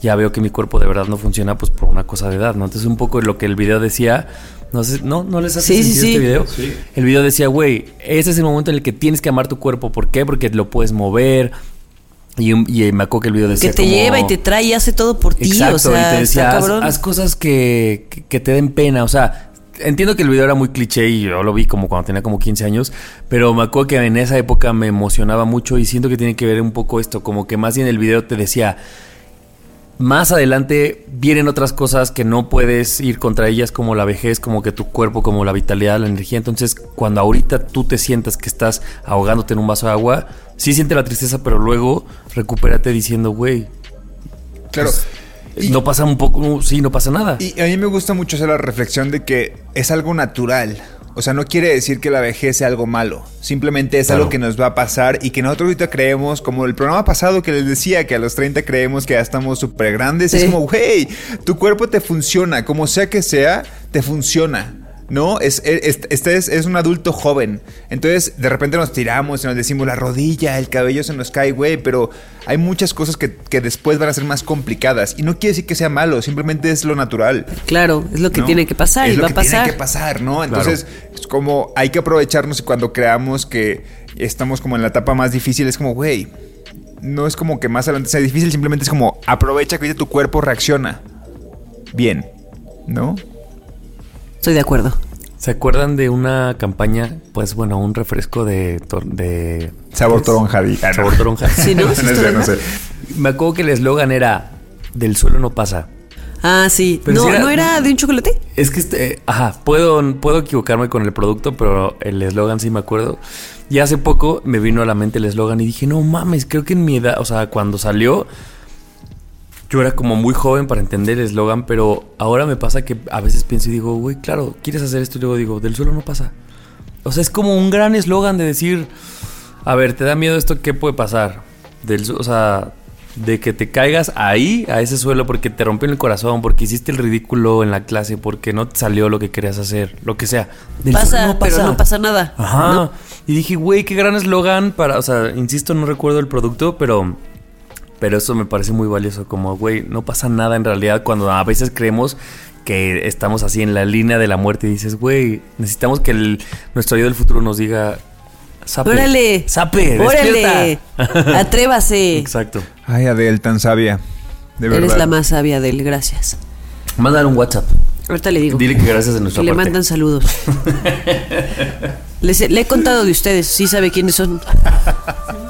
ya veo que mi cuerpo de verdad no funciona pues por una cosa de edad, ¿no? Entonces un poco lo que el video decía, no sé, ¿no? ¿No les hace Sí, sí, sentido sí. este video? Sí. El video decía, güey, ese es el momento en el que tienes que amar tu cuerpo. ¿Por qué? Porque lo puedes mover. Y, me acuerdo que el video decía Que te como- lleva y te trae y hace todo por ti. Exacto, o sea, y te decía, haz, cosas que, que, que te den pena. O sea, entiendo que el video era muy cliché y yo lo vi como cuando tenía como 15 años, pero me acuerdo que en esa época me emocionaba mucho y siento que tiene que ver un poco esto, como que más bien el video te decía, más adelante vienen otras cosas que no puedes ir contra ellas, como la vejez, como que tu cuerpo, como la vitalidad, la energía. Entonces, cuando ahorita tú te sientas que estás ahogándote en un vaso de agua, sí siente la tristeza, pero luego recupérate diciendo, güey, Claro. Y- no pasa un poco, sí, no pasa nada. Y a mí me gusta mucho hacer la reflexión de que es algo natural. O sea, no quiere decir que la vejez sea algo malo. Simplemente es Claro. algo que nos va a pasar y que nosotros ahorita creemos, como el programa pasado que les decía, que a los 30 creemos que ya estamos súper grandes. Es como, hey, tu cuerpo te funciona. Como sea que sea, te funciona. ¿No? Es, es- este es, es un adulto joven. Entonces, de repente nos tiramos y nos decimos la rodilla, el cabello se nos cae, güey. Pero hay muchas cosas que, que después van a ser más complicadas. Y no quiere decir que sea malo, simplemente es lo natural. Claro, es lo que ¿no? tiene que pasar Es y lo va a que pasar. Tiene que pasar, ¿no? Entonces, es como hay que aprovecharnos y cuando creamos que estamos como en la etapa más difícil, es como, güey, no es como que más adelante sea difícil, simplemente es como aprovecha que ahorita tu cuerpo reacciona bien, ¿no? Estoy de acuerdo. ¿Se acuerdan de una campaña, pues bueno, un refresco de... tor- de Sabor toronja. ah, no. Sabor toronja. Sí, ¿no? ¿Sí no es sé, no toronja? sé. Me acuerdo que el eslogan era, del suelo no pasa. Ah, sí. Pero no, si era- ¿no era de un chocolate? Es que, este, ajá, puedo, puedo equivocarme con el producto, pero el eslogan sí me acuerdo. Y hace poco me vino a la mente el eslogan y dije, no mames, creo que en mi edad, o sea, cuando salió, yo era como muy joven para entender el eslogan, pero ahora me pasa que a veces pienso y digo, güey, claro, ¿quieres hacer esto? Y luego digo, del suelo no pasa. O sea, es como un gran eslogan de decir, a ver, ¿te da miedo esto? ¿Qué puede pasar? Del, o sea, de que te caigas ahí, a ese suelo, porque te rompió el corazón, porque hiciste el ridículo en la clase, porque no te salió lo que querías hacer, lo que sea. Del Pasa, suelo pero no pasa nada. Ajá. ¿no? Y dije, güey, qué gran eslogan para, o sea, insisto, no recuerdo el producto, pero pero eso me parece muy valioso, como, güey, no pasa nada en realidad cuando a veces creemos que estamos así en la línea de la muerte y dices, güey, necesitamos que el, nuestro yo del futuro nos diga, sape, Órale. sape, Órale. despierta". Atrévase. Exacto. Ay, Adel, tan sabia. De verdad. Eres la más sabia de él, gracias. Mándale un WhatsApp. Ahorita le digo. Dile que gracias de que nuestra le parte. mandan saludos. Les le he contado de ustedes, sí sabe quiénes son.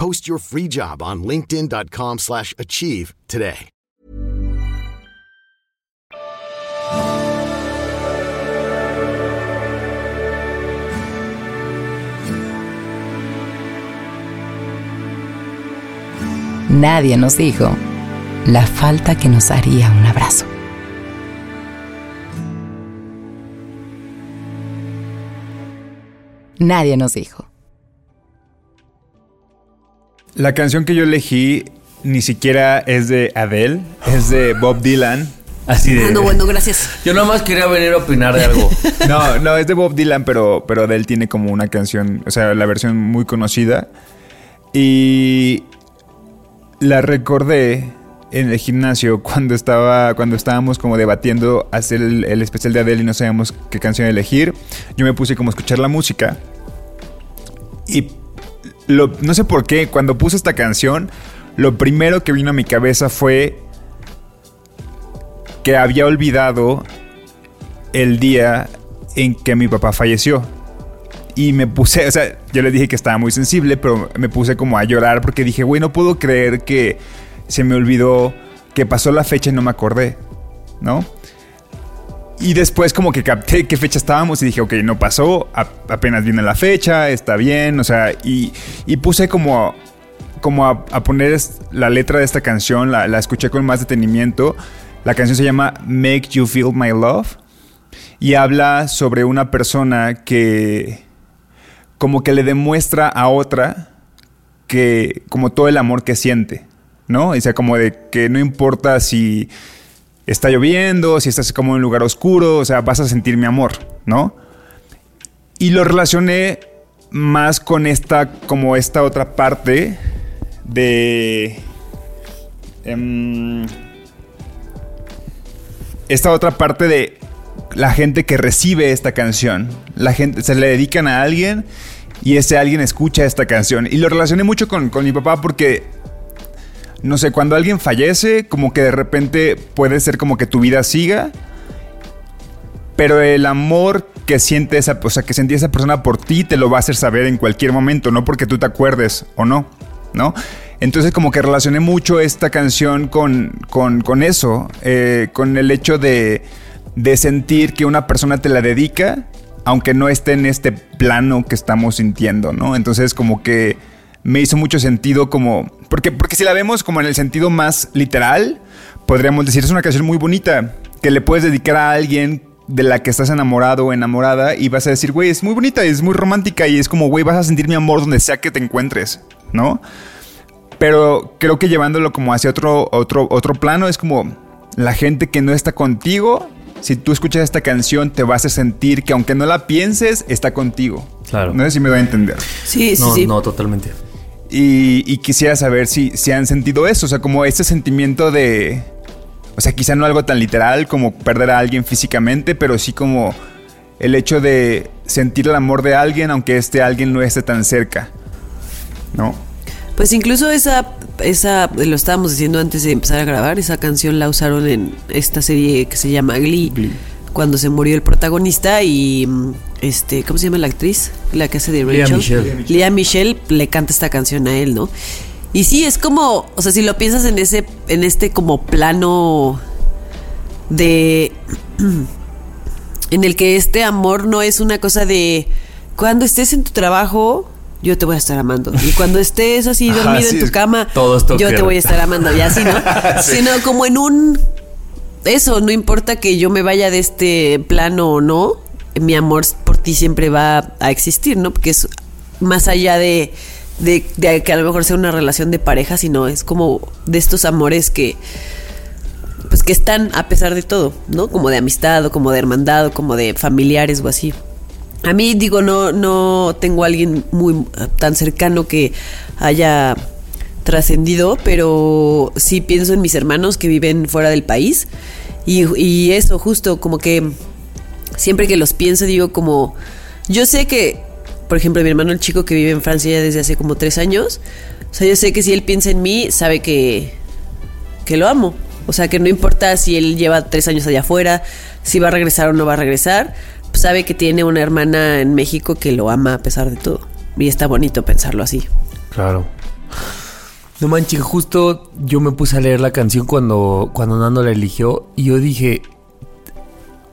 Post your free job on linkedin.com slash achieve today. Nadie nos dijo la falta que nos haría un abrazo. Nadie nos dijo. La canción que yo elegí ni siquiera es de Adele, es de Bob Dylan. Así de. Ah, no, bueno, gracias. Yo nomás quería venir a opinar de algo. No, no, es de Bob Dylan, pero, pero Adele tiene como una canción, o sea, la versión muy conocida. Y la recordé en el gimnasio cuando estaba cuando estábamos como debatiendo hacer el, el especial de Adele y no sabíamos qué canción elegir. Yo me puse como a escuchar la música y no sé por qué cuando puse esta canción lo primero que vino a mi cabeza fue que había olvidado el día en que mi papá falleció. Y me puse, o sea, yo le dije que estaba muy sensible, pero me puse como a llorar porque dije, güey, no puedo creer que se me olvidó que pasó la fecha y no me acordé, ¿no? Y después como que capté qué fecha estábamos y dije, ok, no pasó, a- apenas viene la fecha, está bien, o sea, y, puse como, como a, poner la letra de esta canción, la, la escuché con más detenimiento. La canción se llama Make You Feel My Love y habla sobre una persona que como que le demuestra a otra que como todo el amor que siente, ¿no? O sea, como de que no importa si está lloviendo, si estás como en un lugar oscuro, o sea, vas a sentir mi amor, ¿no? Y lo relacioné más con esta, como esta otra parte de... em, esta otra parte de la gente que recibe esta canción. La gente se le dedican a alguien y ese alguien escucha esta canción. Y lo relacioné mucho con, con mi papá porque, no sé, cuando alguien fallece, como que de repente puede ser como que tu vida siga. Pero el amor que siente esa, o sea, que sentía esa persona por ti te lo va a hacer saber en cualquier momento, no porque tú te acuerdes o no, ¿no? Entonces como que relacioné mucho esta canción con, con, con eso, eh, con el hecho de, de sentir que una persona te la dedica, aunque no esté en este plano que estamos sintiendo, ¿no? Entonces como que me hizo mucho sentido como... Porque, porque si la vemos como en el sentido más literal, podríamos decir, es una canción muy bonita, que le puedes dedicar a alguien de la que estás enamorado o enamorada y vas a decir, güey, es muy bonita, es muy romántica y es como, güey, vas a sentir mi amor donde sea que te encuentres, ¿no? Pero creo que llevándolo como hacia otro, otro, otro plano es como la gente que no está contigo, si tú escuchas esta canción te vas a sentir que aunque no la pienses, está contigo. Claro. No sé si me doy a entender. Sí, sí, No, sí. no, totalmente. Y, y quisiera saber si, si han sentido eso, o sea, como ese sentimiento de... O sea, quizá no algo tan literal como perder a alguien físicamente, pero sí como el hecho de sentir el amor de alguien aunque este alguien no esté tan cerca. ¿No? Pues incluso esa, esa, lo estábamos diciendo antes de empezar a grabar, esa canción la usaron en esta serie que se llama Glee, cuando se murió el protagonista y mm, este, ¿cómo se llama la actriz? La que hace de Lea Rachel. Michele. Lea Michelle le canta esta canción a él, ¿no? Y sí, es como, o sea, si lo piensas en ese, en este como plano de en el que este amor no es una cosa de cuando estés en tu trabajo, yo te voy a estar amando. Y cuando estés así Ajá, dormido sí, en tu cama, yo te voy a estar amando. Y así, ¿no? Sino como en un. Eso, no importa que yo me vaya de este plano o no, mi amor por ti siempre va a existir, ¿no? Porque es más allá de, de, que a lo mejor sea una relación de pareja, sino es como de estos amores que pues que están a pesar de todo, ¿no? Como de amistad, o como de hermandad, o como de familiares o así. A mí digo, no, no tengo a alguien muy tan cercano que haya trascendido, pero sí pienso en mis hermanos que viven fuera del país. Y, y eso, justo como que siempre que los pienso, digo como, yo sé que, por ejemplo, mi hermano el chico que vive en Francia ya desde hace como tres años, o sea, yo sé que si él piensa en mí, sabe que, que lo amo. O sea, que no importa si él lleva tres años allá afuera, si va a regresar o no va a regresar, pues sabe que tiene una hermana en México que lo ama a pesar de todo. Y está bonito pensarlo así. Claro. No manches, justo yo me puse a leer la canción cuando, cuando Nando la eligió y yo dije,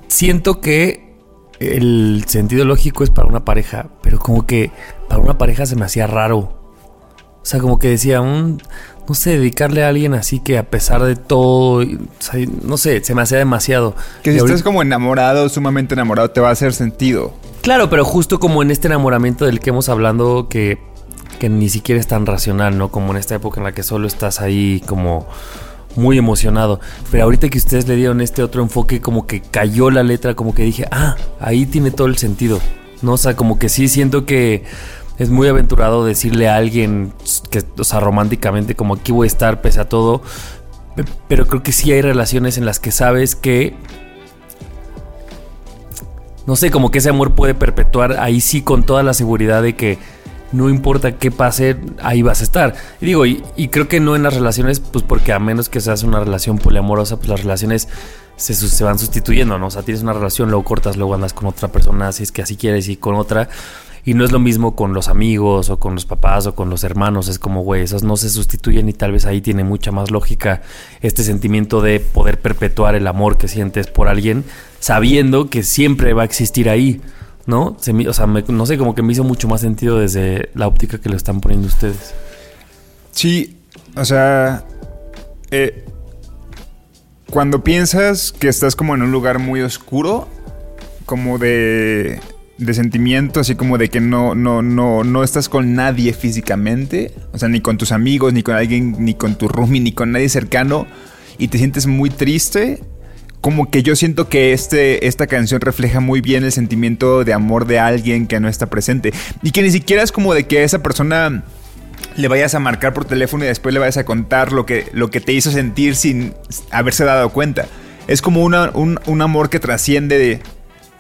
siento que el sentido lógico es para una pareja, pero como que para una pareja se me hacía raro. O sea, como que decía, un, no sé, dedicarle a alguien así que a pesar de todo, y- o sea, no sé, se me hacía demasiado. Que si ahorita- estás como enamorado, sumamente enamorado, te va a hacer sentido. Claro, pero justo como en este enamoramiento del que hemos hablando, que que ni siquiera es tan racional, ¿no? Como en esta época en la que solo estás ahí como muy emocionado. Pero ahorita que ustedes le dieron este otro enfoque, como que cayó la letra, como que dije, ah, ahí tiene todo el sentido. ¿No? O sea, como que sí siento que es muy aventurado decirle a alguien que, o sea, románticamente, como aquí voy a estar pese a todo. Pero creo que sí hay relaciones en las que sabes que. No sé, como que ese amor puede perpetuar ahí sí con toda la seguridad de que no importa qué pase, ahí vas a estar. Y digo, y, creo que no en las relaciones, pues porque a menos que seas una relación poliamorosa, pues las relaciones se, van sustituyendo, ¿no? O sea, tienes una relación, luego cortas, luego andas con otra persona, si es que así quieres, y con otra. Y no es lo mismo con los amigos o con los papás o con los hermanos. Es como, güey, esos no se sustituyen y tal vez ahí tiene mucha más lógica este sentimiento de poder perpetuar el amor que sientes por alguien sabiendo que siempre va a existir ahí. ¿No? Se o sea, no sé, como que me hizo mucho más sentido desde la óptica que lo están poniendo ustedes. Sí, o sea, eh, cuando piensas que estás como en un lugar muy oscuro, como de de sentimiento, así como de que no, no, no, no estás con nadie físicamente, o sea, ni con tus amigos, ni con alguien, ni con tu roomie, ni con nadie cercano, y te sientes muy triste, como que yo siento que este, esta canción refleja muy bien el sentimiento de amor de alguien que no está presente, y que ni siquiera es como de que esa persona le vayas a marcar por teléfono y después le vayas a contar lo que, lo que te hizo sentir sin haberse dado cuenta. Es como una, un, un amor que trasciende de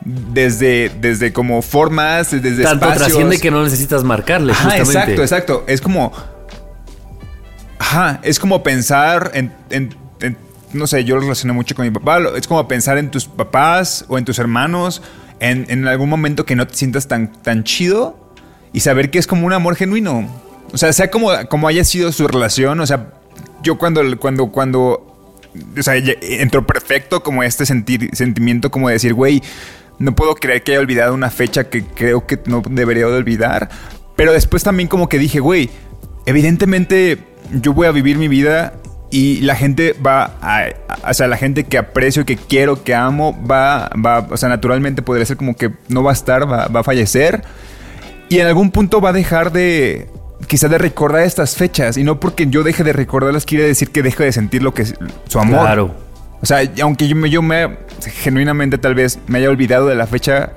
desde, desde como formas, desde Tanto espacios. trasciende que no necesitas marcarle. Ajá, exacto, exacto. Es como. Ajá, es como pensar en, No sé, yo lo relaciono mucho con mi papá. Es como pensar en tus papás o en tus hermanos. En, en algún momento que no te sientas tan, tan chido. Y saber que es como un amor genuino. O sea, sea como, como haya sido su relación. O sea, yo cuando, cuando, cuando o sea, entró perfecto como este sentimiento como de decir, güey, no puedo creer que haya olvidado una fecha que creo que no debería de olvidar. Pero después también como que dije, güey, evidentemente yo voy a vivir mi vida y la gente va a, o sea, la gente que aprecio, que quiero, que amo, va, va, o sea, naturalmente podría ser como que no va a estar, va, va a fallecer. Y en algún punto va a dejar de, quizá de recordar estas fechas. Y no porque yo deje de recordarlas quiere decir que deje de sentir lo que es su amor. Claro. O sea, aunque yo me, yo me genuinamente tal vez me haya olvidado de la fecha,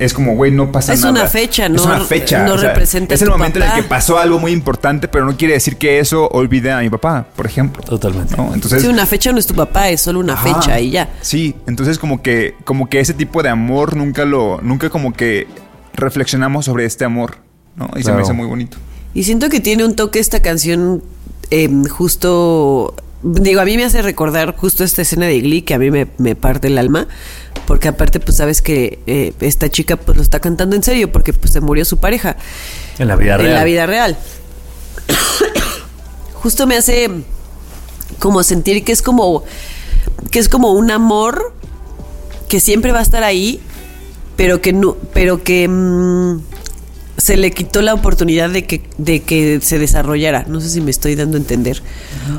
es como, güey, no pasa nada. Es una fecha, ¿no? Es una fecha. No representa Es el momento en el que pasó algo muy importante, pero no quiere decir que eso olvide a mi papá, por ejemplo. Totalmente. Entonces, sí, una fecha no es tu papá, es solo una fecha y ya. Sí, entonces como que, como que ese tipo de amor nunca lo, nunca como que reflexionamos sobre este amor, ¿no? Y se me hace muy bonito. Y siento que tiene un toque esta canción em, justo Digo, a mí me hace recordar justo esta escena de Glee que a mí me, parte el alma, porque aparte pues sabes que eh, esta chica pues lo está cantando en serio porque pues se murió su pareja. En la vida real. En la vida real. justo me hace como sentir que es como que es como un amor que siempre va a estar ahí, pero que no, pero que mm, se le quitó la oportunidad de que, de que se desarrollara. No sé si me estoy dando a entender.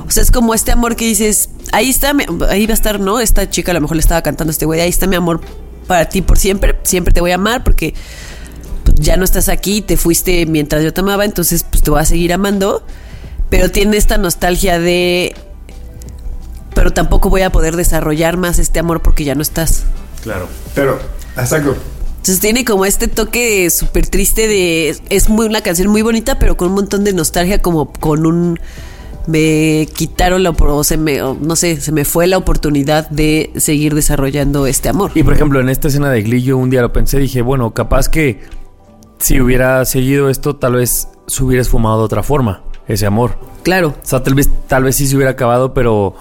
O sea, es como este amor que dices, ahí está, ahí va a estar, ¿no? Esta chica a lo mejor le estaba cantando a este güey, ahí está mi amor para ti por siempre, siempre te voy a amar porque pues, ya no estás aquí, te fuiste mientras yo te amaba, entonces pues te voy a seguir amando. Pero tiene esta nostalgia de... Pero tampoco voy a poder desarrollar más este amor porque ya no estás. Claro. Pero, exacto. Entonces tiene como este toque súper triste de... Es muy una canción muy bonita, pero con un montón de nostalgia, como con un... Me quitaron la... O se me, no sé, se me fue la oportunidad de seguir desarrollando este amor. Y por ejemplo, en esta escena de Glee yo un día lo pensé, dije, bueno, capaz que si hubiera seguido esto, tal vez se hubiera esfumado de otra forma, ese amor. Claro. O sea, tal vez, tal vez sí se hubiera acabado, pero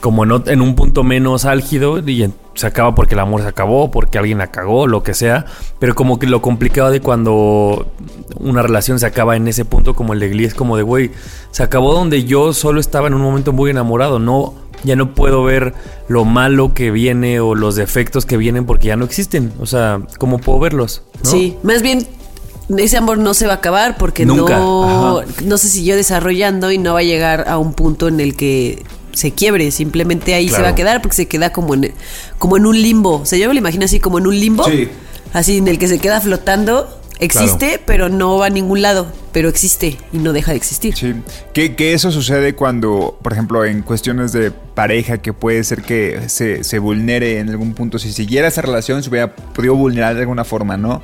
como en, en un punto menos álgido y se acaba porque el amor se acabó, porque alguien la cagó, lo que sea. Pero como que lo complicado de cuando una relación se acaba en ese punto como el de Glee es como de, güey, se acabó donde yo solo estaba en un momento muy enamorado, no... Ya no puedo ver lo malo que viene o los defectos que vienen porque ya no existen. O sea, ¿cómo puedo verlos? Sí, más bien ese amor no se va a acabar porque no, no se siguió desarrollando y no va a llegar a un punto en el que se quiebre, simplemente ahí se va a quedar porque se queda como en, como en un limbo. O sea, yo me lo imagino así como en un limbo, así en el que se queda flotando Existe, pero no va a ningún lado. Pero existe y no deja de existir. Sí, que, que eso sucede cuando, por ejemplo, en cuestiones de pareja, que puede ser que se, se vulnere en algún punto. Si siguiera esa relación, se hubiera podido vulnerar de alguna forma, ¿no?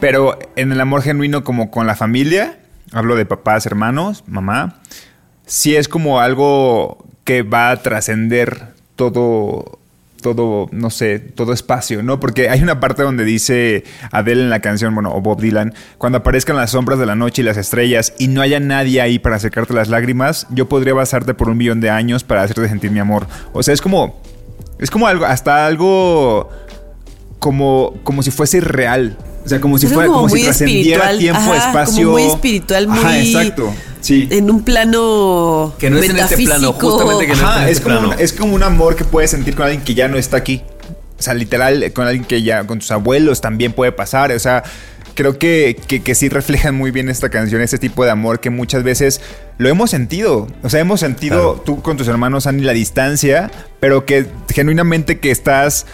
Pero en el amor genuino, como con la familia, hablo de papás, hermanos, mamá, sí es como algo que va a trascender todo, todo, no sé, todo espacio, ¿no? Porque hay una parte donde dice Adele en la canción, bueno, o Bob Dylan, cuando aparezcan las sombras de la noche y las estrellas y no haya nadie ahí para secarte las lágrimas, yo podría basarte por un millón de años para hacerte sentir mi amor. O sea, es como, es como algo, hasta algo como, como si fuese irreal. O sea, como si fuera, como como si trascendiera tiempo, ajá, espacio. como muy espiritual, muy- Ajá, exacto. Sí. En un plano Que no es en este plano, metafísico. justamente que no Ajá, en es como, plano. un, es como un amor que puedes sentir con alguien que ya no está aquí. O sea, literal, con alguien que ya, con tus abuelos también puede pasar. O sea, creo que, que, que sí reflejan muy bien esta canción, este tipo de amor que muchas veces lo hemos sentido. O sea, hemos sentido Claro. tú con tus hermanos, Ani, la distancia, pero que genuinamente que estás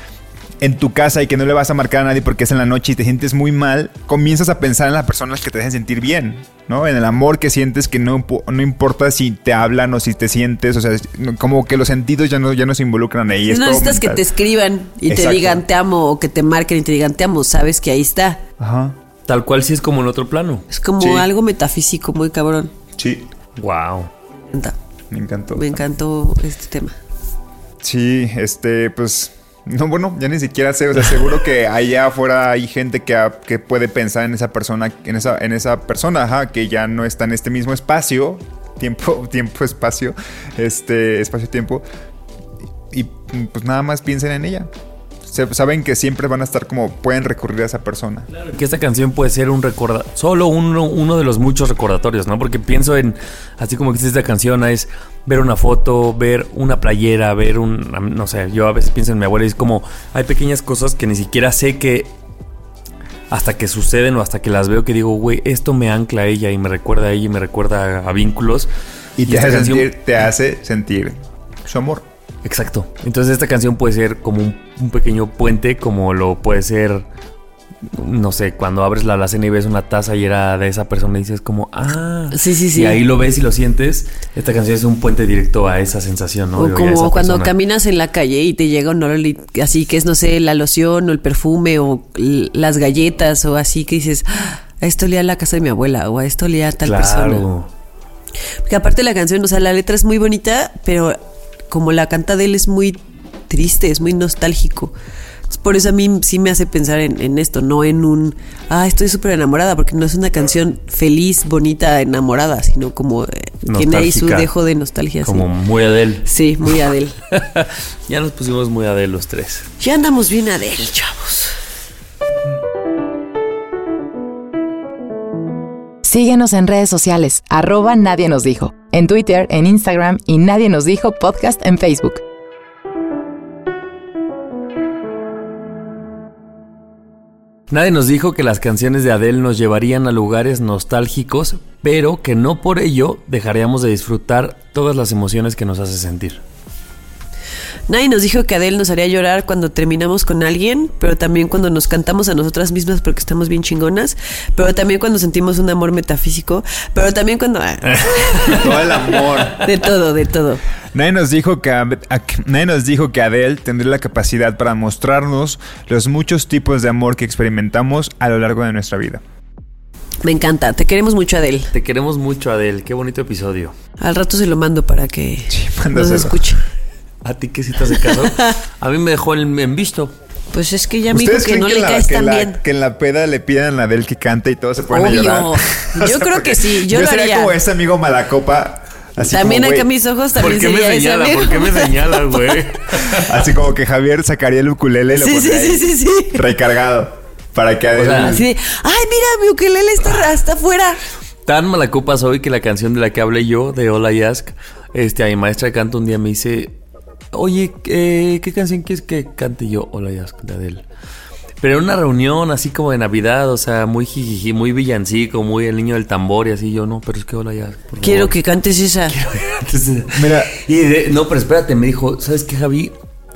en tu casa y que no le vas a marcar a nadie porque es en la noche y te sientes muy mal, comienzas a pensar en las personas que te hacen sentir bien, ¿no? En el amor que sientes que no, no importa si te hablan o si te sientes, o sea, es como que los sentidos ya no, ya no se involucran ahí. es no necesitas que te escriban y te digan te amo o que te marquen y te digan te amo. Sabes que ahí está. Ajá, Tal cual sí es como en otro plano. Es como Sí. algo metafísico muy cabrón. sí, Wow. Me encanta. me encantó. Me encantó este tema. Sí, este, pues. No, bueno, ya ni siquiera sé. O sea, seguro que allá afuera hay gente que, que puede pensar en esa persona, en esa, en esa persona, ajá, que ya no está en este mismo espacio, tiempo, tiempo, espacio, este, espacio-tiempo. Y pues nada más piensen en ella. Saben que siempre van a estar como, pueden recurrir a esa persona. Que esta canción puede ser un recorda solo uno, uno de los muchos recordatorios, ¿no? Porque pienso en, así como existe esta canción, es ver una foto, ver una playera, ver un, no sé, yo a veces pienso en mi abuela y es como, hay pequeñas cosas que ni siquiera sé que hasta que suceden o hasta que las veo que digo, güey, esto me ancla a ella y me recuerda a ella y me recuerda a, a vínculos. Y te hace, canción- sentir, te hace sentir su amor. Exacto. Entonces esta canción puede ser como un, un pequeño puente, como lo puede ser, no sé, cuando abres la alacena y ves una taza y era de esa persona y dices como, ah, Sí, sí, sí. Y ahí lo ves y lo sientes. Esta canción es un puente directo a esa sensación, ¿no? O a como cuando persona. caminas en la calle y te llega un olor así que es, no sé, la loción o el perfume o las galletas o así que dices, "Ah, a esto olía la casa de mi abuela o a esto olía a tal persona. Claro. Porque aparte la canción, o sea, la letra es muy bonita, pero como la canta de él es muy triste, es muy nostálgico. Por eso a mí sí me hace pensar en, en esto, no en un, ah, estoy súper enamorada, porque no es una canción feliz, bonita, enamorada, sino como eh, tiene ahí su dejo de nostalgia. Como sí. muy Adele. Sí, muy Adele. ya nos pusimos muy Adele los tres. Ya andamos bien Adele, chavos. Síguenos en redes sociales, arroba Nadie Nos Dijo, en Twitter, en Instagram y Nadie Nos Dijo Podcast en Facebook. Nadie nos dijo que las canciones de Adele nos llevarían a lugares nostálgicos, pero que no por ello dejaríamos de disfrutar todas las emociones que nos hace sentir. Nadie nos dijo que Adele nos haría llorar cuando terminamos con alguien, pero también cuando nos cantamos a nosotras mismas porque estamos bien chingonas, pero también cuando sentimos un amor metafísico, pero también cuando... ah, Todo el amor. de todo, de todo. Nadie nos, dijo que, a- nadie nos dijo que Adele tendría la capacidad para mostrarnos los muchos tipos de amor que experimentamos a lo largo de nuestra vida. Me encanta, te queremos mucho Adele. Te queremos mucho, Adele. Qué bonito episodio. Al rato se lo mando para que nos escuche. ¿A ti qué si te hace caso? A mí me dejó en, en visto. Pues es que ya me dijo que no le la- caes que tan la- bien. que en la peda le pidan a Adele que cante y todos se ponen Obvio. a llorar? Yo creo que sí, yo lo sería haría. como ese amigo malacopa. Así También como, acá mis ojos ¿Por también qué me señala? amigo. ¿Por qué me señala, güey? Así como que Javier sacaría el ukulele y lo Sí, sí, pondría sí, sí, sí. recargado. Para que Adele... sea, Así de, ay, mira, mi ukelele está hasta afuera. Tan malacopa soy que la canción de la que hablé yo, de All I Ask, este, a mi maestra de canto un día me dice, oye, eh, ¿qué canción quieres que cante yo? I Ask, de Adele. Pero en una reunión así como de Navidad, o sea, muy jijiji, muy villancico, muy el niño del tambor y así, yo no, pero es que Ask, por Quiero favor". que cantes esa. Mira. Y de- no, pero espérate, me dijo, ¿sabes qué, Javi?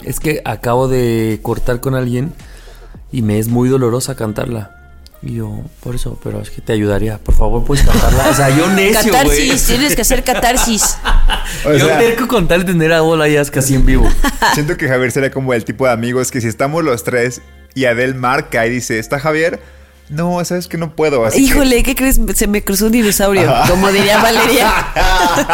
Es que acabo de cortar con alguien y me es muy dolorosa cantarla. Y yo, por eso, pero es que te ayudaría. Por favor, puedes cantarla. O sea, yo necio, güey. Catarsis, tienes que hacer catarsis. O yo sea- terco con tal de tener a Ola ya casi en vivo. Siento que Javier sería como el tipo de amigos que si estamos los tres y Adel marca y dice, ¿está Javier? No, sabes que no puedo. Así que- Híjole, ¿qué crees? Se me cruzó un dinosaurio, como diría Valeria.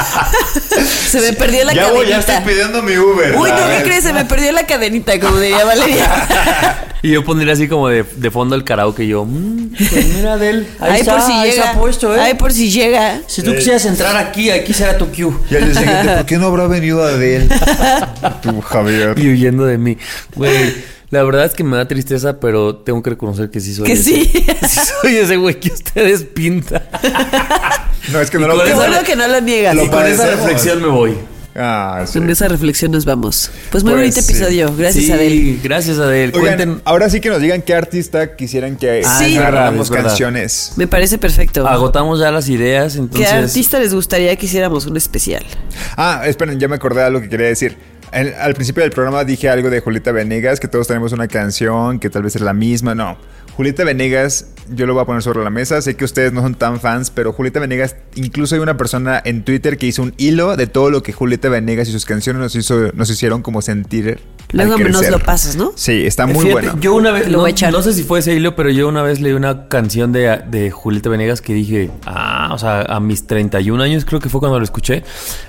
Se me perdió la ya voy, ya estoy pidiendo mi Uber. Uy, no, ¿qué crees? Se me perdió la cadenita, como diría Valeria. Y yo pondría así como de, de fondo el karaoke. Yo, mmm, pues mira, Adel. Ahí Ay, está, por si ahí llega. está puesto, ¿eh? Ay, por si llega. Si tú quisieras entrar aquí, aquí será tu cue. Y al día siguiente, ¿por qué no habrá venido Adel? Tú, Javier. Y huyendo de mí. Güey, la verdad es que me da tristeza, pero tengo que reconocer que sí soy Que ese. sí. Sí soy ese güey que ustedes pintan. No, es que no Y lo Qué bueno que no lo niegas. Lo Y con esa reflexión me voy. Ah, sí. Con esa reflexión nos vamos. Pues muy Pues bonito sí. episodio. Gracias, sí, Adel. gracias, Adel. Oigan, Cuenten. ahora sí que nos digan qué artista quisieran que Ah, agarráramos canciones. Me parece perfecto. Agotamos ya las ideas, ¿Qué artista les gustaría que hiciéramos un especial? Ah, esperen, ya me acordé de algo que quería decir. Al principio del programa dije algo de Julieta Venegas, que todos tenemos una canción, que tal vez es la misma. No, Julieta Venegas, yo lo voy a poner sobre la mesa. Sé que ustedes no son tan fans, pero Julieta Venegas, incluso hay una persona en Twitter que hizo un hilo de todo lo que Julieta Venegas y sus canciones nos, hizo, nos hicieron como sentir. Luego al nos lo pasas, ¿no? Sí, está muy Fíjate, bueno. Yo una vez, Lo no, voy a echar. no sé si fue ese hilo, pero yo una vez leí una canción de, de Julieta Venegas que dije, ah, o sea, a mis 31 años creo que fue cuando lo escuché,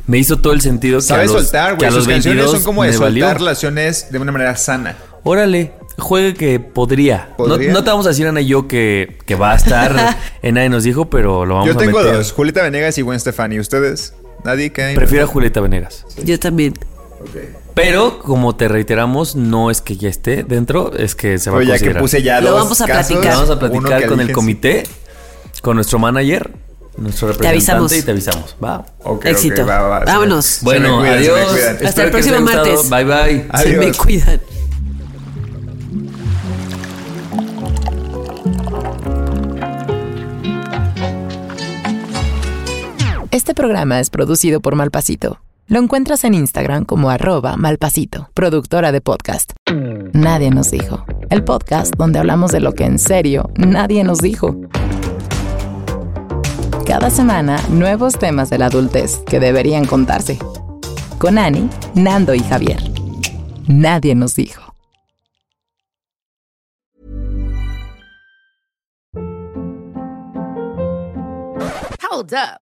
me hizo todo el sentido que a Sabes los, soltar, güey. a Sus canciones 22 son como de soltar valió. relaciones de una manera sana. Órale, juegue que podría. No- ¿Podría? No, te vamos a decir, Ana y yo, que, que va a estar en Nadie nos dijo, pero lo vamos Yo tengo a meter. dos, Julieta Venegas y Gwen Stefani. ¿Ustedes? ¿Nadie? ¿Qué? Prefiero a Julieta Venegas. Yo también. Pero, como te reiteramos, no es que ya esté dentro, es que se va Pero a ya que considerar. puse ya Lo vamos a casos, platicar. Vamos a platicar que con el comité, con nuestro manager, nuestro representante avisamos. y te avisamos. Va. sí. Ok, ok, Éxito. va, va. Vámonos. Bueno, cuidan, adiós. Hasta Espero el que próximo martes. Bye bye. Se me cuidan. Este programa es producido por Malpasito. Lo encuentras en Instagram como arroba malpasito, productora de podcast. Nadie nos dijo. El podcast donde hablamos de lo que en serio nadie nos dijo. Cada semana, nuevos temas de la adultez que deberían contarse. Con Ani, Nando y Javier. Nadie nos dijo. Hold up.